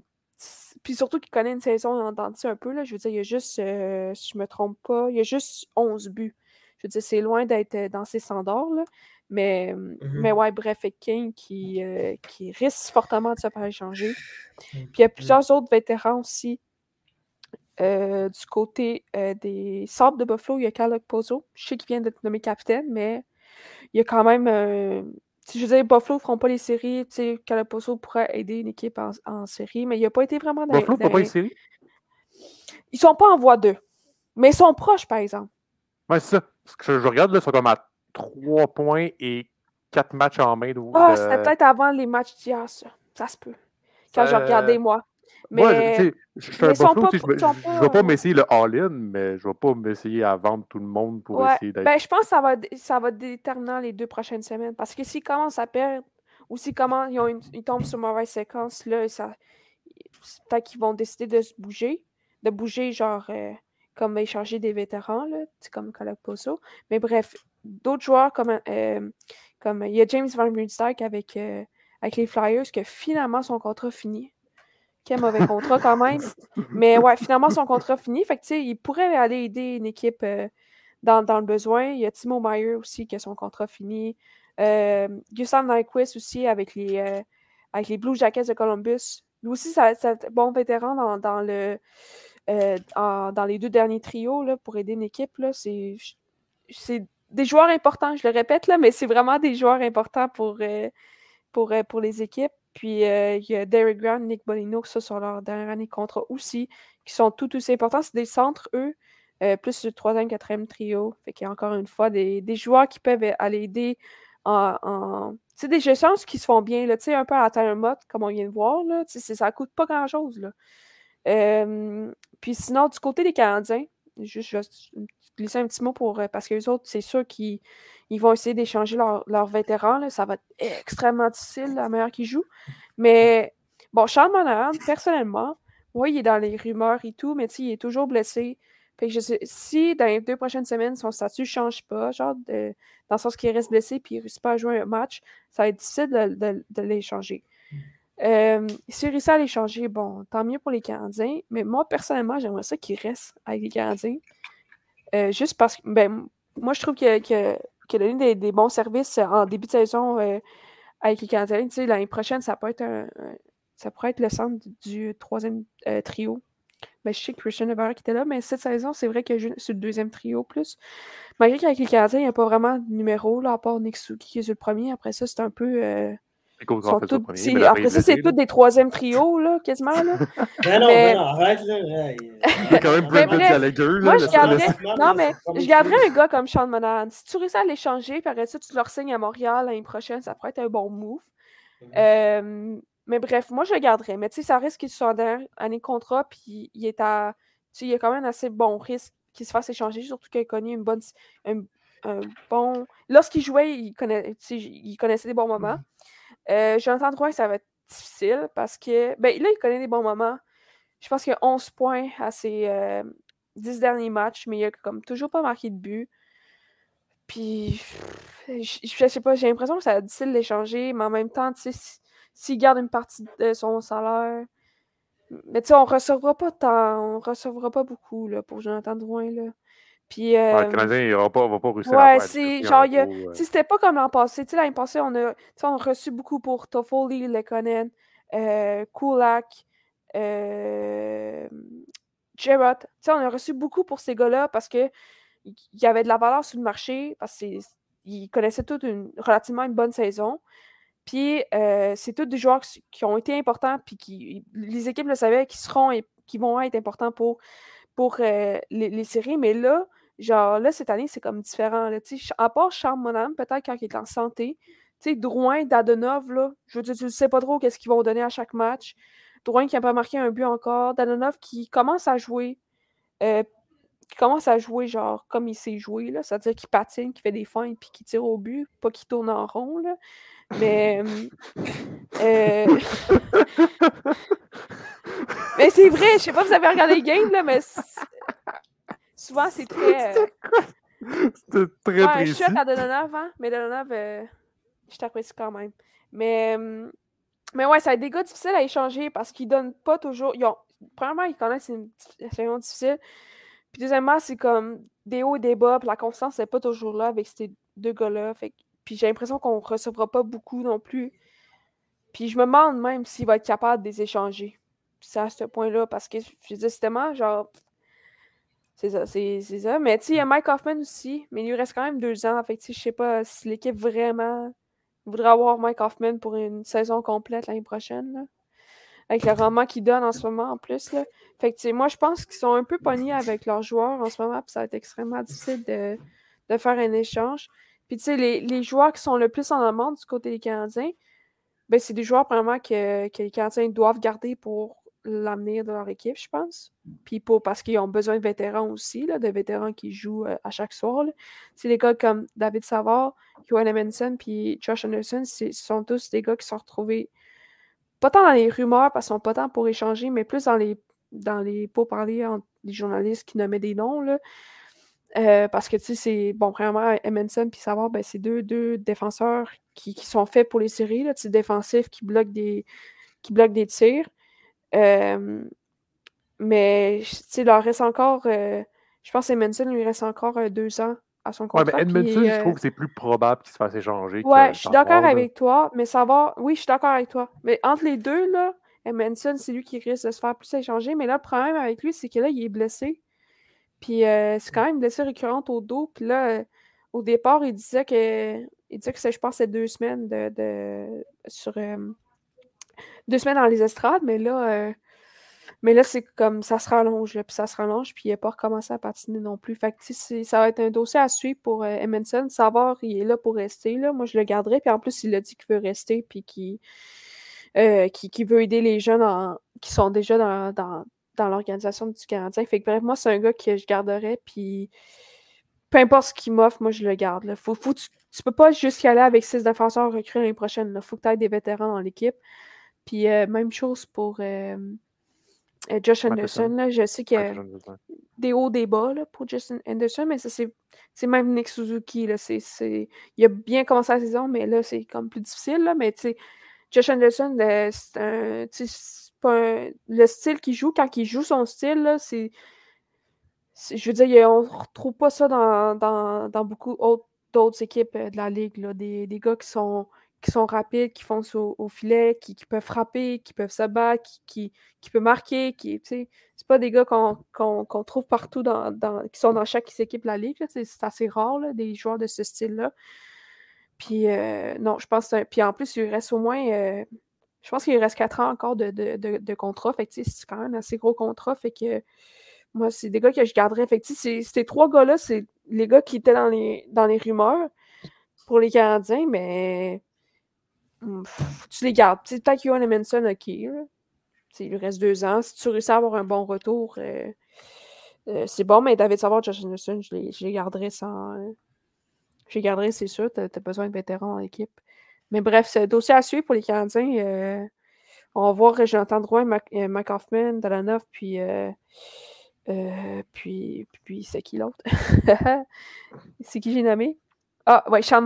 Puis surtout qu'il connaît une saison en dentiste un peu, là. Je veux dire, il y a juste, euh, si je me trompe pas, il y a juste 11 buts. Je veux dire, c'est loin d'être euh, dans ses standards, là. Mais, mmh mais ouais, bref, et King qui, qui risque fortement de se faire échanger. Mmh. Puis il y a plusieurs autres vétérans aussi. Du côté des Sables de Buffalo, il y a Carl Pozo. Je sais qu'il vient d'être nommé capitaine, mais il y a quand même je veux dire, Buffalo ne feront pas les séries. Tu sais, Calaposo pourrait aider une équipe en, série, mais il n'a pas été vraiment dans Buffalo ne pas les séries? Ils sont pas en voie 2. Mais ils sont proches, par exemple. Oui, c'est ça. Ce que je regarde, là, ils sont comme à 3 points et 4 matchs en main. Ah, oh, c'était peut-être avant les matchs d'hier, ça. Ça se peut. Quand j'ai regardé, moi. Mais, moi, je suis un Buffalo, je ne vais pas m'essayer le all-in, mais je ne vais pas m'essayer à vendre tout le monde pour essayer d'être. Ben, je pense que ça va, ça va déterminer les deux prochaines semaines. Parce que s'ils commencent à perdre ou s'ils ils, tombent sur une mauvaise séquence, là, ça, peut-être qu'ils vont décider de se bouger. De bouger, genre, euh, comme échanger des vétérans, là, comme Calaposo. Mais bref, d'autres joueurs comme, euh, comme il y a James Van Riemsdyk avec, euh, avec les Flyers, que finalement son contrat fini. Quel mauvais contrat quand même. Mais ouais, finalement, son contrat fini. Fait que, il pourrait aller aider une équipe euh, dans, le besoin. Il y a Timo Meyer aussi qui a son contrat fini. Euh, Gustav Nyquist aussi avec les, euh, avec les Blue Jackets de Columbus. Lui aussi, c'est un bon vétéran dans, le, dans les deux derniers trios là, pour aider une équipe. C'est des joueurs importants, je le répète, là, mais c'est vraiment des joueurs importants pour, pour, pour les équipes. Puis euh, il y a Derek Grant, Nick Bolino, ça sur leur dernière année de contrat aussi, qui sont tout aussi importants. C'est des centres, eux, euh, plus le troisième, quatrième trio. Fait qu'il y a encore une fois des, joueurs qui peuvent aller aider en. en... C'est des gestions qui se font bien, là, un peu à la mode, comme on vient de voir. Là, ça coûte pas grand-chose. Là. puis sinon, du côté des Canadiens, juste, juste glisser un petit mot pour. Euh, parce que les autres, c'est sûr qu'ils ils vont essayer d'échanger leurs vétérans. Ça va être extrêmement difficile, la meilleure qui joue. Mais bon, Charles Monahan, personnellement, oui, il est dans les rumeurs et tout, mais il est toujours blessé. Fait que si dans les deux prochaines semaines, son statut ne change pas, genre dans le sens qu'il reste blessé et il ne réussit pas à jouer un match, ça va être difficile de, l'échanger. Euh, S'il réussit à l'échanger, bon, tant mieux pour les Canadiens, mais moi, personnellement, j'aimerais ça qu'il reste avec les Canadiens. Euh, juste parce que, ben, moi, je trouve que, que donné des, bons services en début de saison euh, avec les Canadiens. L'année prochaine, ça peut être ça pourrait être le centre du, troisième euh, trio. Ben, je sais que Christian Navarre qui était là, mais cette saison, c'est vrai que c'est le deuxième trio plus. Malgré qu'avec les Canadiens, il n'y a pas vraiment de numéro, là, à part Nick qui est sur le premier. Après ça, c'est un peu. Après ça, c'est tout des troisième trios, là, quasiment. Là. non, non, mais... non, arrête, là. Il y a quand même plein de Gallagher. Moi, je garderais... Non, mais je garderais un gars comme Sean Monahan. Si tu réussis à l'échanger, puis après ça, tu le signes à Montréal l'année prochaine, ça pourrait être un bon move. Euh, mais bref, moi, je le garderais. Mais tu sais, ça risque qu'il soit en année de contrat, puis il est à. Tu sais, il y a quand même un assez bon risque qu'il se fasse échanger, surtout qu'il a connu une bonne. Un, bon. Lorsqu'il jouait, il, connaît... il connaissait des bons moments. Euh, Jonathan Drouin, ça va être difficile parce que. Ben, là, il connaît des bons moments. Je pense qu'il a 11 points à ses 10 euh, derniers matchs, mais il a comme toujours pas marqué de but. Puis, je, sais pas, j'ai l'impression que ça va être difficile d'échanger, mais en même temps, tu sais, s'il garde une partie de son salaire. Mais tu sais, on recevra pas tant, on recevra pas beaucoup là, pour Jonathan Drouin. Là. Puis, euh, le Canadien, il va pas, va pas réussir ouais, c'est genre, euh. c'était pas comme l'an passé. Tu sais, l'année passée, on a, on a reçu beaucoup pour Toffoli, Lekonen, euh, Kulak, euh, Gerrard. Tu sais, on a reçu beaucoup pour ces gars-là parce qu'il y avait de la valeur sur le marché, parce qu'ils connaissaient toute une, relativement une bonne saison. Puis, euh, c'est tous des joueurs qui ont été importants, puis qui, les équipes le savaient, qui seront et qui vont être importants pour pour euh, les, séries, mais là, genre, là, cette année, c'est comme différent. Là, à part Charles peut-être quand il est en santé, tu Drouin, Dadonov, là, je veux dire, tu ne sais pas trop qu'est-ce qu'ils vont donner à chaque match. Drouin qui n'a pas marqué un but encore. Dadonov qui commence à jouer. Euh, qui commence à jouer genre comme il sait jouer, là. C'est-à-dire qu'il patine, qu'il fait des feintes puis qu'il tire au but, pas qu'il tourne en rond, là. Mais. Euh, mais c'est vrai, je sais pas si vous avez regardé le game, là, mais souvent c'est très. Euh, C'était très ouais, précis. Je suis à Dononov, hein, mais Dononov, euh, je t'apprécie quand même. Mais Mais ouais, ça a des gars difficiles à échanger parce qu'ils donnent pas toujours. Ils ont... Premièrement, ils connaissent une situation difficile. Puis deuxièmement, c'est comme des hauts et des bas, puis la constance n'est pas toujours là avec ces deux gars-là. Fait... Puis j'ai l'impression qu'on recevra pas beaucoup non plus. Puis je me demande même s'il va être capable de les échanger. C'est à ce point-là, parce que je dis tellement genre. C'est ça, c'est ça. Mais tu sais, il y a Mike Hoffman aussi, mais il lui reste quand même deux ans. Fait que je sais pas si l'équipe vraiment voudrait avoir Mike Hoffman pour une saison complète l'année prochaine. Là. Avec le rendement qu'ils donnent en ce moment en plus. Là. Fait que moi, je pense qu'ils sont un peu pognés avec leurs joueurs en ce moment, puis ça va être extrêmement difficile de, de faire un échange. Puis tu sais, les, les, joueurs qui sont le plus en demande du côté des Canadiens, ben, c'est des joueurs vraiment que, que les Canadiens doivent garder pour l'avenir de leur équipe, je pense. Puis pour, parce qu'ils ont besoin de vétérans aussi, là, de vétérans qui jouent euh, à chaque soir. C'est des gars comme David Savard, Johan Emenson, puis Josh Anderson, ce sont tous des gars qui sont retrouvés pas tant dans les rumeurs parce qu'ils sont pas tant pour échanger, mais plus dans les dans les pourparlers entre les journalistes qui nommaient des noms. Là. Euh, parce que, tu sais, c'est, bon, premièrement, Emenson puis Savard, ben, c'est deux, deux défenseurs qui, qui, sont faits pour les séries, là, défensifs qui bloquent des, qui bloquent des tirs. Euh, mais, tu sais, il leur reste encore, euh, je pense Emenson, lui reste encore deux ans à son contrat. Ouais, mais Edmondson, je trouve que c'est plus probable qu'il se fasse échanger. Ouais, je suis d'accord avec toi, mais Savard, oui, je suis d'accord avec toi. Mais entre les deux, là, Emenson, c'est lui qui risque de se faire plus échanger. Mais là, le problème avec lui, c'est que là, il est blessé. Puis euh, c'est quand même une blessure récurrente au dos. Puis là, euh, au départ, il disait que il disait que je pense, c'est deux semaines de, de sur euh, deux semaines dans les estrades, mais là, mais là, c'est comme ça se rallonge, puis ça se rallonge, puis il n'a pas recommencé à patiner non plus. Fait que ça va être un dossier à suivre pour Emerson, savoir il est là pour rester. Là. Moi, je le garderai. Puis en plus, il a dit qu'il veut rester, puis qu'il qui, veut aider les jeunes qui sont déjà dans, dans l'organisation du Canadien. Fait que bref, moi, c'est un gars que je garderais, puis peu importe ce qu'il m'offre, moi, je le garde. Faut, tu, tu peux pas juste y aller avec six défenseurs recrutés l'année prochaine. Il faut que tu aies des vétérans dans l'équipe. Puis euh, même chose pour euh, euh, Josh Anderson. Je sais qu'il y a des hauts, des bas pour Justin Anderson, mais ça, c'est même Nick Suzuki. Là. Il a bien commencé la saison, mais là, c'est comme plus difficile. Là. Mais Josh Anderson, c'est un le style qu'il joue, quand il joue son style, c'est. Je veux dire, on ne retrouve pas ça dans, beaucoup d'autres équipes de la Ligue. Des, gars qui sont, qui sont rapides, qui foncent au, filet, qui, peuvent frapper, qui peuvent se battre, qui, peuvent marquer. Qui, c'est pas des gars qu'on trouve partout, dans, qui sont dans chaque équipe de la Ligue. C'est assez rare, des joueurs de ce style-là. Puis, euh, non, je pense. Puis en plus, il reste au moins. Euh, je pense qu'il reste quatre ans encore de, contrat. C'est quand même un assez gros contrat. Fait que moi, c'est des gars que je garderais. Ces trois gars-là, c'est les gars qui étaient dans les, dans les rumeurs pour les Canadiens, mais tu les gardes. Peut-être que Johan Emenson, OK. Il lui reste deux ans. Si tu réussis à avoir un bon retour, euh, euh, c'est bon, mais David Savard, Josh Anderson, je les, je les garderais sans. Euh, je les garderais, c'est sûr. Tu as, besoin de vétérans dans l'équipe. Mais bref, c'est dossier à suivre pour les Canadiens. On va voir Jonathan Drouin, Mac, Mac Hoffman, Dalanov, puis, puis, puis c'est qui l'autre? c'est qui j'ai nommé? Ah, ouais, Sean.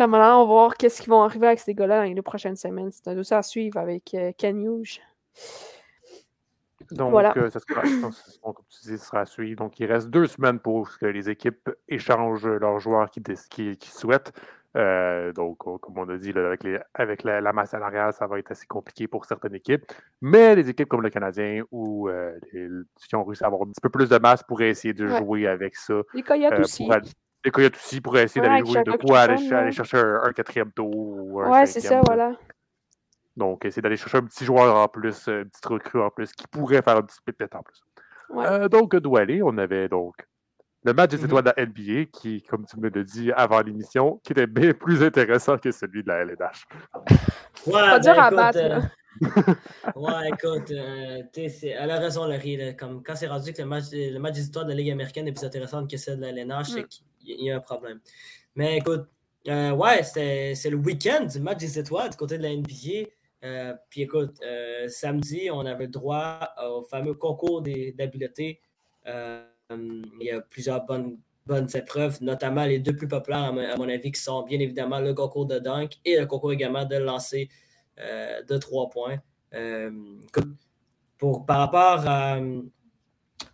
Monan, on va voir qu'est-ce qu'ils vont arriver avec ces gars-là dans les deux prochaines semaines. C'est un dossier à suivre avec Ken Hughes. Donc, voilà. ça sera, comme tu dis, ça sera à suivre. Donc, il reste deux semaines pour que les équipes échangent leurs joueurs qui, qui, qui souhaitent. Euh, donc, comme on a dit, avec, les, avec la, masse salariale, ça va être assez compliqué pour certaines équipes. Mais les équipes comme le Canadien ou euh, qui ont réussi à avoir un petit peu plus de masse pourraient essayer de jouer avec ça. Les Coyotes euh, aussi. Les Coyotes aussi pourraient essayer d'aller jouer de quoi, aller, chercher un, quatrième tour. Ou ouais, c'est ça, voilà. Donc, essayer d'aller chercher un petit joueur en plus, un petit recrue en plus, qui pourrait faire un petit pépette en plus. Ouais. donc, Doualé, on avait donc le match des mm-hmm. étoiles de la NBA, qui, comme tu me l'as dit avant l'émission, qui était bien plus intéressant que celui de la LNH. Ouais, pas dur ben, à battre. Euh, ouais, écoute, euh, elle a raison, Larry. comme, quand c'est rendu que le match, le match des étoiles de la Ligue américaine est plus intéressant que celle de la LNH, c'est mm. Qu'il y a un problème. Mais écoute, euh, ouais, c'est le week-end du match des étoiles du côté de la NBA. puis écoute, samedi, on avait le droit au fameux concours d'habileté. Euh, il y a plusieurs bonnes, bonnes épreuves, notamment les deux plus populaires, à mon avis, qui sont bien évidemment le concours de dunk et le concours également de lancer de trois points. pour, par rapport,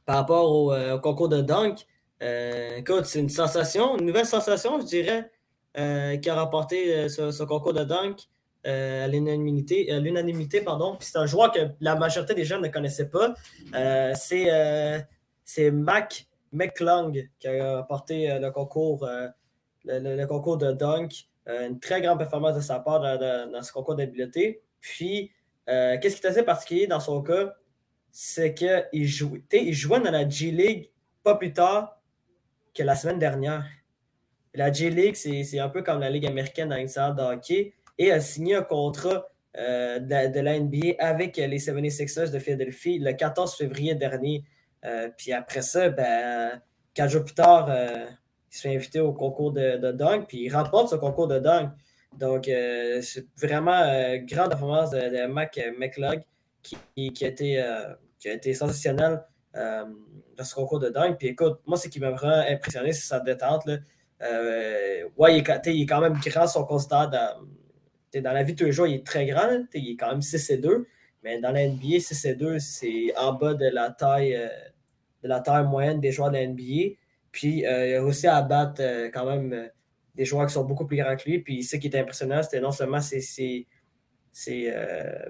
par rapport au, concours de dunk, écoute, c'est une sensation, une nouvelle sensation, je dirais, qui a remporté ce, concours de dunk. à l'unanimité, l'unanimité pardon. c'est un joueur que la majorité des gens ne connaissaient pas. c'est, Mac McClung qui a apporté le concours le, concours de dunk. Euh, une très grande performance de sa part dans, ce concours d'habileté. Puis, euh, qu'est-ce qui était assez particulier dans son cas? C'est qu'il jouait, il jouait dans la G-League pas plus tard que la semaine dernière. La G-League, c'est un peu comme la Ligue américaine une salle de hockey et a signé un contrat euh, de, la NBA avec les 76ers de Philadelphie le 14 février dernier. puis après ça, ben, quatre jours plus tard, il se fait inviter au concours de, de dunk, puis il remporte ce concours de dunk. Donc, euh, c'est vraiment une euh, grande performance de, Mac McLeod qui, qui, a été, euh, qui a été sensationnel dans ce concours de dunk. Puis écoute, moi, ce qui m'a vraiment impressionné, c'est sa détente. Là. ouais, il est, quand même grand, son constat. Dans, dans la vie de tous les il est très grand. il est quand même 6 et 2. Mais dans la NBA, 6 et 2, c'est en bas de la taille de la taille moyenne des joueurs de la NBA. Puis euh, il a aussi à battre euh, quand même euh, des joueurs qui sont beaucoup plus grands que lui. Puis ce qui est impressionnant, c'était non seulement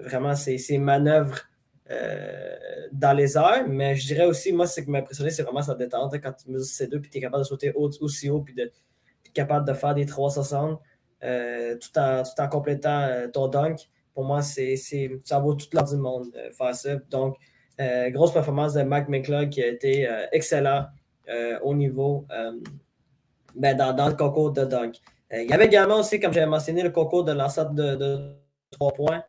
vraiment ses, manœuvres dans les airs, mais je dirais aussi, moi, ce qui m'a impressionné, c'est vraiment sa détente. Quand tu mesures ces deux, puis tu es capable de sauter aussi haut, puis de es capable de faire des 360 tout, en, tout en complétant ton dunk. Pour moi, ça vaut toute l'heure du monde faire ça. Donc, grosse performance de Mac McClung qui a été excellent. Euh, au niveau euh, ben, dans, le concours de dunk. Euh, il y avait également aussi, comme j'avais mentionné, le concours de lanceur de 3 points.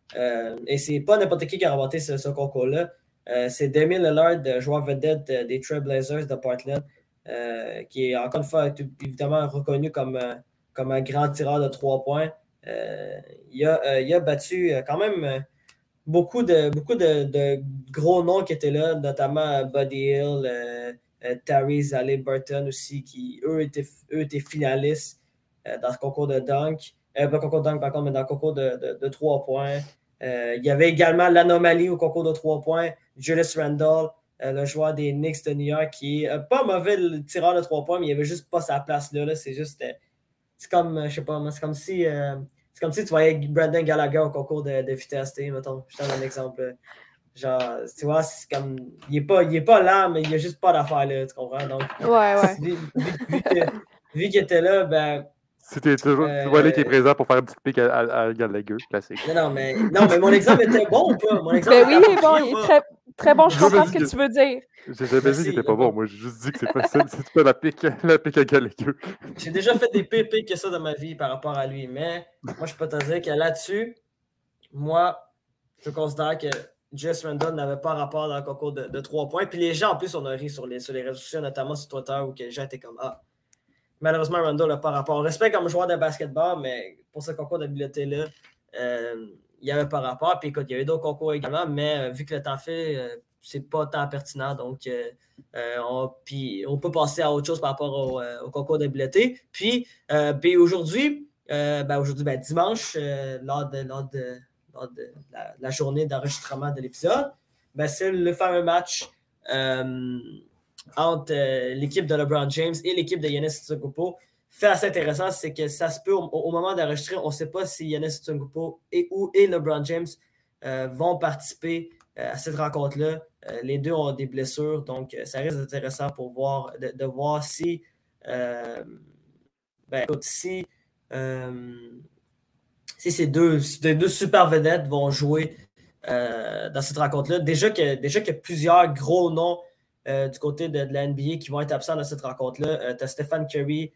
et c'est pas n'importe qui qui a remporté ce, concours-là. c'est Demi Lillard, joueur vedette des Trailblazers de Portland, qui est encore une fois évidemment reconnu comme, comme un grand tireur de 3 points. il, a, il, a, battu quand même beaucoup de, beaucoup de, gros noms qui étaient là, notamment Buddy Hill, euh, Tyrese Burton aussi, qui eux étaient, eux étaient finalistes euh, dans ce concours de dunk. Euh, de dunk par contre, mais dans le concours de, de, 3 points. il y avait également l'anomalie au concours de 3 points, Julius Randall, le joueur des Knicks de New York, qui est pas mauvais le tireur de 3 points, mais il avait juste pas sa place là. c'est juste. c'est comme, je sais pas, c'est comme si. c'est comme si tu voyais Brandon Gallagher au concours de, de vitesse, mettons. Je donne un exemple. Genre, tu vois, c'est comme. Il est, pas, il est pas là, mais il n'y a juste pas d'affaire là, tu comprends? Donc, ouais, ouais. Vu, qu'il était là, ben. C'était toujours. Euh, tu vois, qui est présent pour faire un petit pic à, à, à Gallagher, classique. Non, non, mais, non, mais mon exemple était bon ou pas? Mon exemple ben oui, il est bon, il est très, très bon, je comprends ce que, tu veux dire. J'ai jamais dit qu'il était pas bon, moi j'ai juste dit que c'est facile, c'est pas la pique, la pique à Gallagher. J'ai déjà fait des pépés que ça dans ma vie par rapport à lui, mais moi je peux te dire que là-dessus, moi, je considère que Jess Randall n'avait pas rapport dans le concours de, de 3 points. Puis les gens, en plus, on a ri sur les, sur les réseaux sociaux, notamment sur Twitter, où les gens étaient comme Ah, malheureusement, Randall n'a pas rapport. On respecte comme joueur de basketball, mais pour ce concours d'habileté-là, euh, il n'y avait pas rapport. Puis écoute, il y avait d'autres concours également, mais euh, vu que le temps fait, euh, c'est pas tant pertinent. Donc, on, puis on peut passer à autre chose par rapport au, concours d'habileté. Puis, puis aujourd'hui, ben, aujourd'hui, ben, dimanche, lors de, lors de de la, journée d'enregistrement de l'épisode, ben, c'est le fameux match euh, entre euh, l'équipe de LeBron James et l'équipe de Yanis Antetokounmpo. Fait assez intéressant, c'est que ça se peut, au, moment d'enregistrer, on ne sait pas si Yanis Antetokounmpo et, ou, et LeBron James euh, vont participer à cette rencontre-là. les deux ont des blessures, donc ça risque intéressant pour voir, de, voir si, ben, si ces deux, deux super vedettes vont jouer euh, dans cette rencontre-là. Déjà qu'il déjà a plusieurs gros noms euh, du côté de, la NBA qui vont être absents dans cette rencontre-là. Euh, tu as Stephen Curry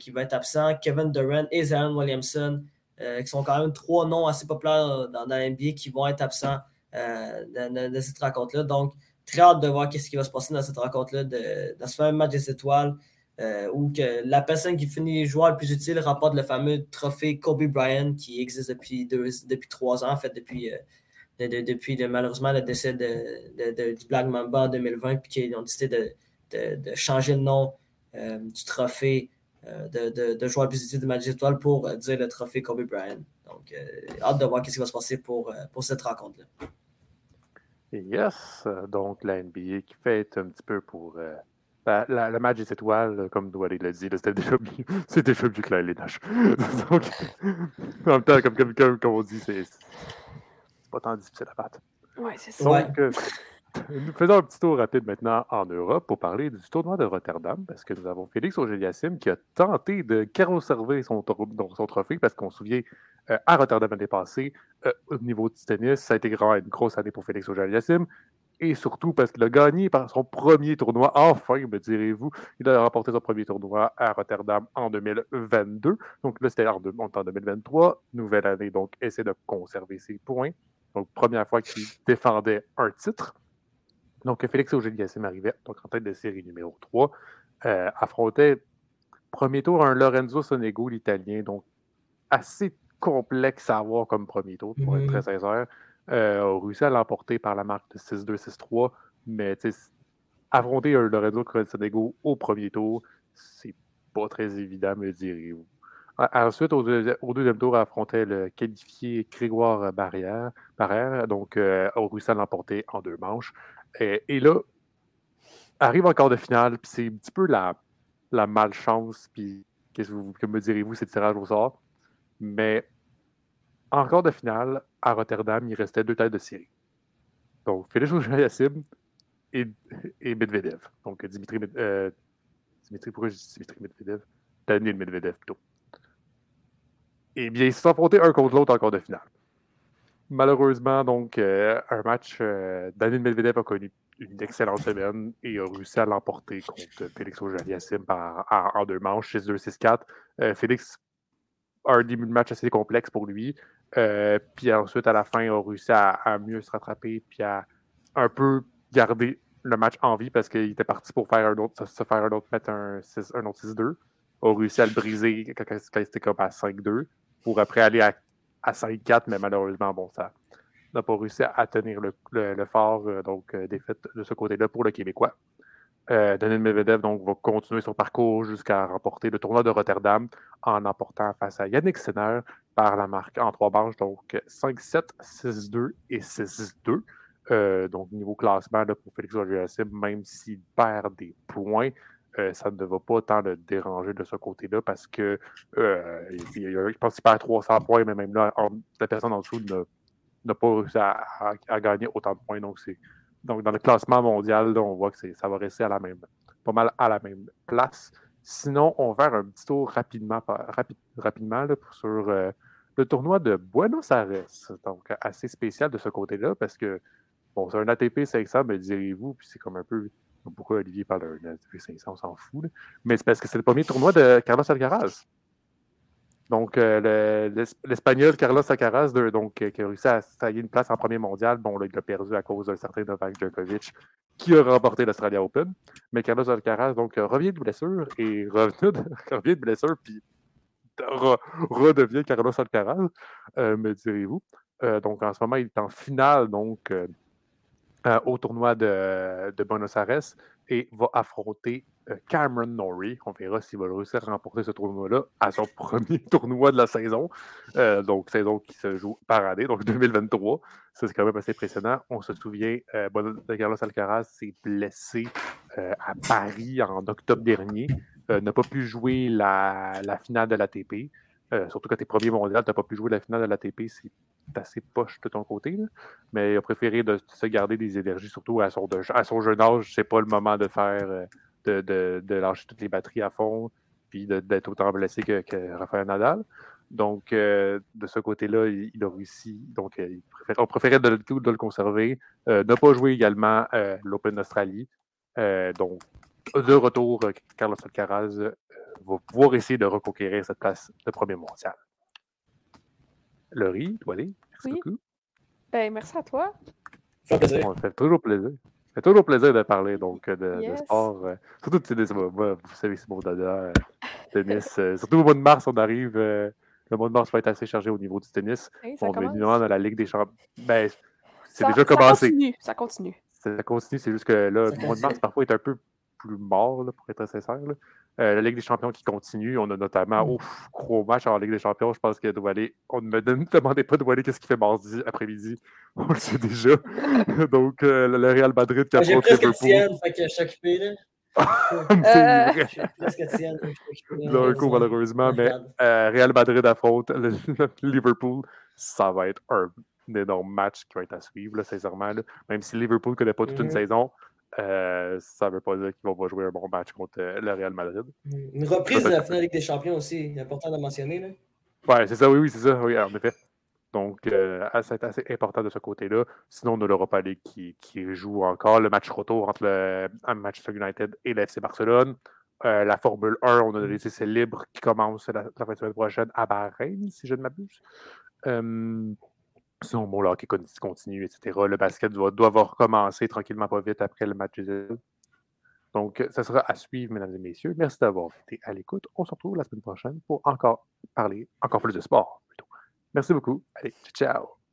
qui va être absent, Kevin Durant et Zion Williamson, qui sont quand même trois noms assez populaires dans, la NBA qui vont être absents dans, cette rencontre-là. Donc, très hâte de voir ce qui va se passer dans cette rencontre-là, dans ce fameux match des étoiles. Euh, ou que la personne qui finit joueur le plus utile remporte le fameux trophée Kobe Bryant qui existe depuis, depuis trois ans, en fait, depuis, euh, depuis malheureusement le décès de, du Black Mamba en 2020, puis qu'ils ont décidé de, changer le nom euh, du trophée de, de, joueurs plus de match étoile pour dire le trophée Kobe Bryant. Donc, hâte de voir ce qui va se passer pour, pour cette rencontre-là. Yes, donc la NBA qui fait un petit peu pour ben, le match des étoiles, comme Douali l'a dit, c'était déjà, déjà plus clair les tâches. donc, en même temps, comme, comme, comme on dit, c'est pas tant difficile à battre. Ouais, c'est ça. Donc, euh, nous faisons un petit tour rapide maintenant en Europe pour parler du tournoi de Rotterdam, parce que nous avons Félix Auger-Aliassime qui a tenté de conserver son, son trophée, parce qu'on se souvient, euh, à Rotterdam l'année passée, euh, au niveau du tennis, ça a été grand, une grosse année pour Félix Auger-Aliassime, et surtout parce qu'il a gagné par son premier tournoi, enfin, me direz-vous. Il a remporté son premier tournoi à Rotterdam en 2022. Donc là, c'était en, en 2023. Nouvelle année, donc, essaie de conserver ses points. Donc, première fois qu'il défendait un titre. Donc, Félix Auger-Aliassime arrivait donc, en tête de série numéro 3. Euh, affrontait premier tour un Lorenzo Sonego, l'italien. Donc, assez complexe à avoir comme premier tour, pour être très sincère. Euh, a réussi à l'emporter par la marque de 6-2, 6-3. Mais affronter un Lorenzo Sonego au premier tour, c'est pas très évident, me direz-vous. Ensuite, au, deuxième tour, affrontait le qualifié Grégoire Barrière, Barrière donc euh, a réussi à l'emporter en deux manches. Et, là, arrive encore de finale, puis c'est un petit peu la, malchance, puis qu'est-ce que, me direz-vous, c'est le tirage au sort. Mais encore de finale, à Rotterdam, il restait deux têtes de série. Donc, Félix Auger-Aliassime et, et Medvedev. Donc, Dimitri, euh, Dimitri, pourquoi je dis Dimitri Medvedev? Daniel Medvedev, plutôt eh bien, ils se sont affrontés un contre l'autre encore de finale. Malheureusement, donc, euh, un match, euh, Daniel Medvedev a connu une excellente semaine et a réussi à l'emporter contre Félix Auger-Aliassime en, deux manches, 6-2, 6-4. Euh, Félix a un début de match assez complexe pour lui. puis ensuite, à la fin, a réussi à, mieux se rattraper puis à un peu garder le match en vie parce qu'il était parti pour faire un autre, se faire un autre, mettre un, un autre 6-2. A réussi à le briser quand, quand c'était comme à 5-2 pour après aller à, à 5-4, mais malheureusement, bon, ça n'a pas réussi à tenir le, le, fort, euh, donc euh, défaite de ce côté-là pour le Québécois. Euh, Daniel Medvedev donc, va continuer son parcours jusqu'à remporter le tournoi de Rotterdam en emportant face à Yannick Sinner par la marque en trois manches, donc 5-7, 6-2 et 6-2. donc, niveau classement là, pour Félix auger même s'il perd des points, euh, ça ne va pas tant le déranger de ce côté-là parce que euh, je pense qu'il perd 300 points, mais même là, la personne en dessous n'a pas réussi à, gagner autant de points. Donc, donc dans le classement mondial, on voit que ça va rester à la même, pas mal à la même place. Sinon, on va faire un petit tour rapidement, rapidement sur euh, le tournoi de Buenos Aires. Donc, assez spécial de ce côté-là parce que, bon, c'est un ATP 500, me direz-vous, puis c'est comme un peu pourquoi Olivier parle d'un 500, on s'en fout. Mais c'est parce que c'est le premier tournoi de Carlos Alcaraz. Donc, euh, l'Espagnol Carlos Alcaraz, donc, euh, qui a réussi à tailler une place en premier mondial, bon, là, il a perdu à cause d'un certain Novak Djokovic qui a remporté l'Australia Open. Mais Carlos Alcaraz, donc, euh, revient de blessure et revient de, revient de blessure, puis redevient Carlos Alcaraz, me direz-vous. donc, en ce moment, il est en finale, donc, euh, au tournoi de, Buenos Aires et va affronter euh, Cameron Norrie. On verra s'il va réussir à remporter ce tournoi-là à son premier tournoi de la saison. Euh, donc, saison qui se joue par année, donc 2023. Ça, c'est quand même assez impressionnant. On se souvient, de Carlos Alcaraz s'est blessé à Paris en octobre dernier. n'a pas pu jouer la, finale de l'ATP. Euh, surtout quand tu es premier mondial, tu n'as pas pu jouer la finale de l'ATP, assez poche de ton côté. Mais il a préféré de, se garder des énergies, surtout à son, jeune âge. C'est pas le moment de faire euh, de, lâcher toutes les batteries à fond puis d'être autant blessé que, Rafael Nadal. Donc, euh, de ce côté-là, il, a réussi. Donc, on préférait de, de, le conserver. ne pas jouer également l'Open d'Australie. donc, de retour, Carlos Alcaraz va pouvoir essayer de reconquérir cette place de premier mondial. Laurie, toi, merci beaucoup. Ben, merci à toi. Ça fait plaisir. On fait toujours plaisir. Ça fait toujours plaisir de parler donc, de, sport. Euh, surtout, vous savez, c'est mon dada, euh, tennis. Euh, surtout au mois de mars, on arrive. le mois de mars va être assez chargé au niveau du tennis. on va dans la Ligue des Champions. Ben, c'est déjà commencé. Ça continue. Ça continue. Ça continue, c'est juste que là, le mois de mars, parfois, est un peu plus mort, pour être sincère. La Ligue des champions qui continue. On a notamment, mm. ouf, gros match en Ligue des champions. Je pense qu'il doit aller. On ne me demandait pas de aller qu'est-ce qu'il fait mardi après-midi. On le sait déjà. Donc, le Real Madrid qui a J'ai presque Liverpool. fait que je suis occupé, là. Donc, malheureusement, mais Real Madrid affronte Liverpool. Ça va être un énorme match qui va être à suivre, sincèrement. Même si Liverpool ne connaît pas toute une mm-hmm. saison, euh, ça ne veut pas dire qu'ils vont jouer un bon match contre euh, le Real Madrid. Une reprise de la finale Ligue des Champions aussi, important de mentionner. Oui, c'est ça, oui, oui, c'est ça, oui, en effet. Donc, euh, c'est assez important de ce côté-là. Sinon, on a l'Europa League qui, qui, joue encore le match retour entre le Manchester United et l'FC Barcelone. la Formule 1, on a des mm. essais libres qui commencent la, fin de semaine prochaine à Bahreïn, si je ne m'abuse. Sinon, bon, le hockey continue, etc. Le basket doit, doit recommencer tranquillement, pas vite après le match Donc, ça sera à suivre, mesdames et messieurs. Merci d'avoir été à l'écoute. On se retrouve la semaine prochaine pour encore parler encore plus de sport. Plutôt. Merci beaucoup. Allez, ciao.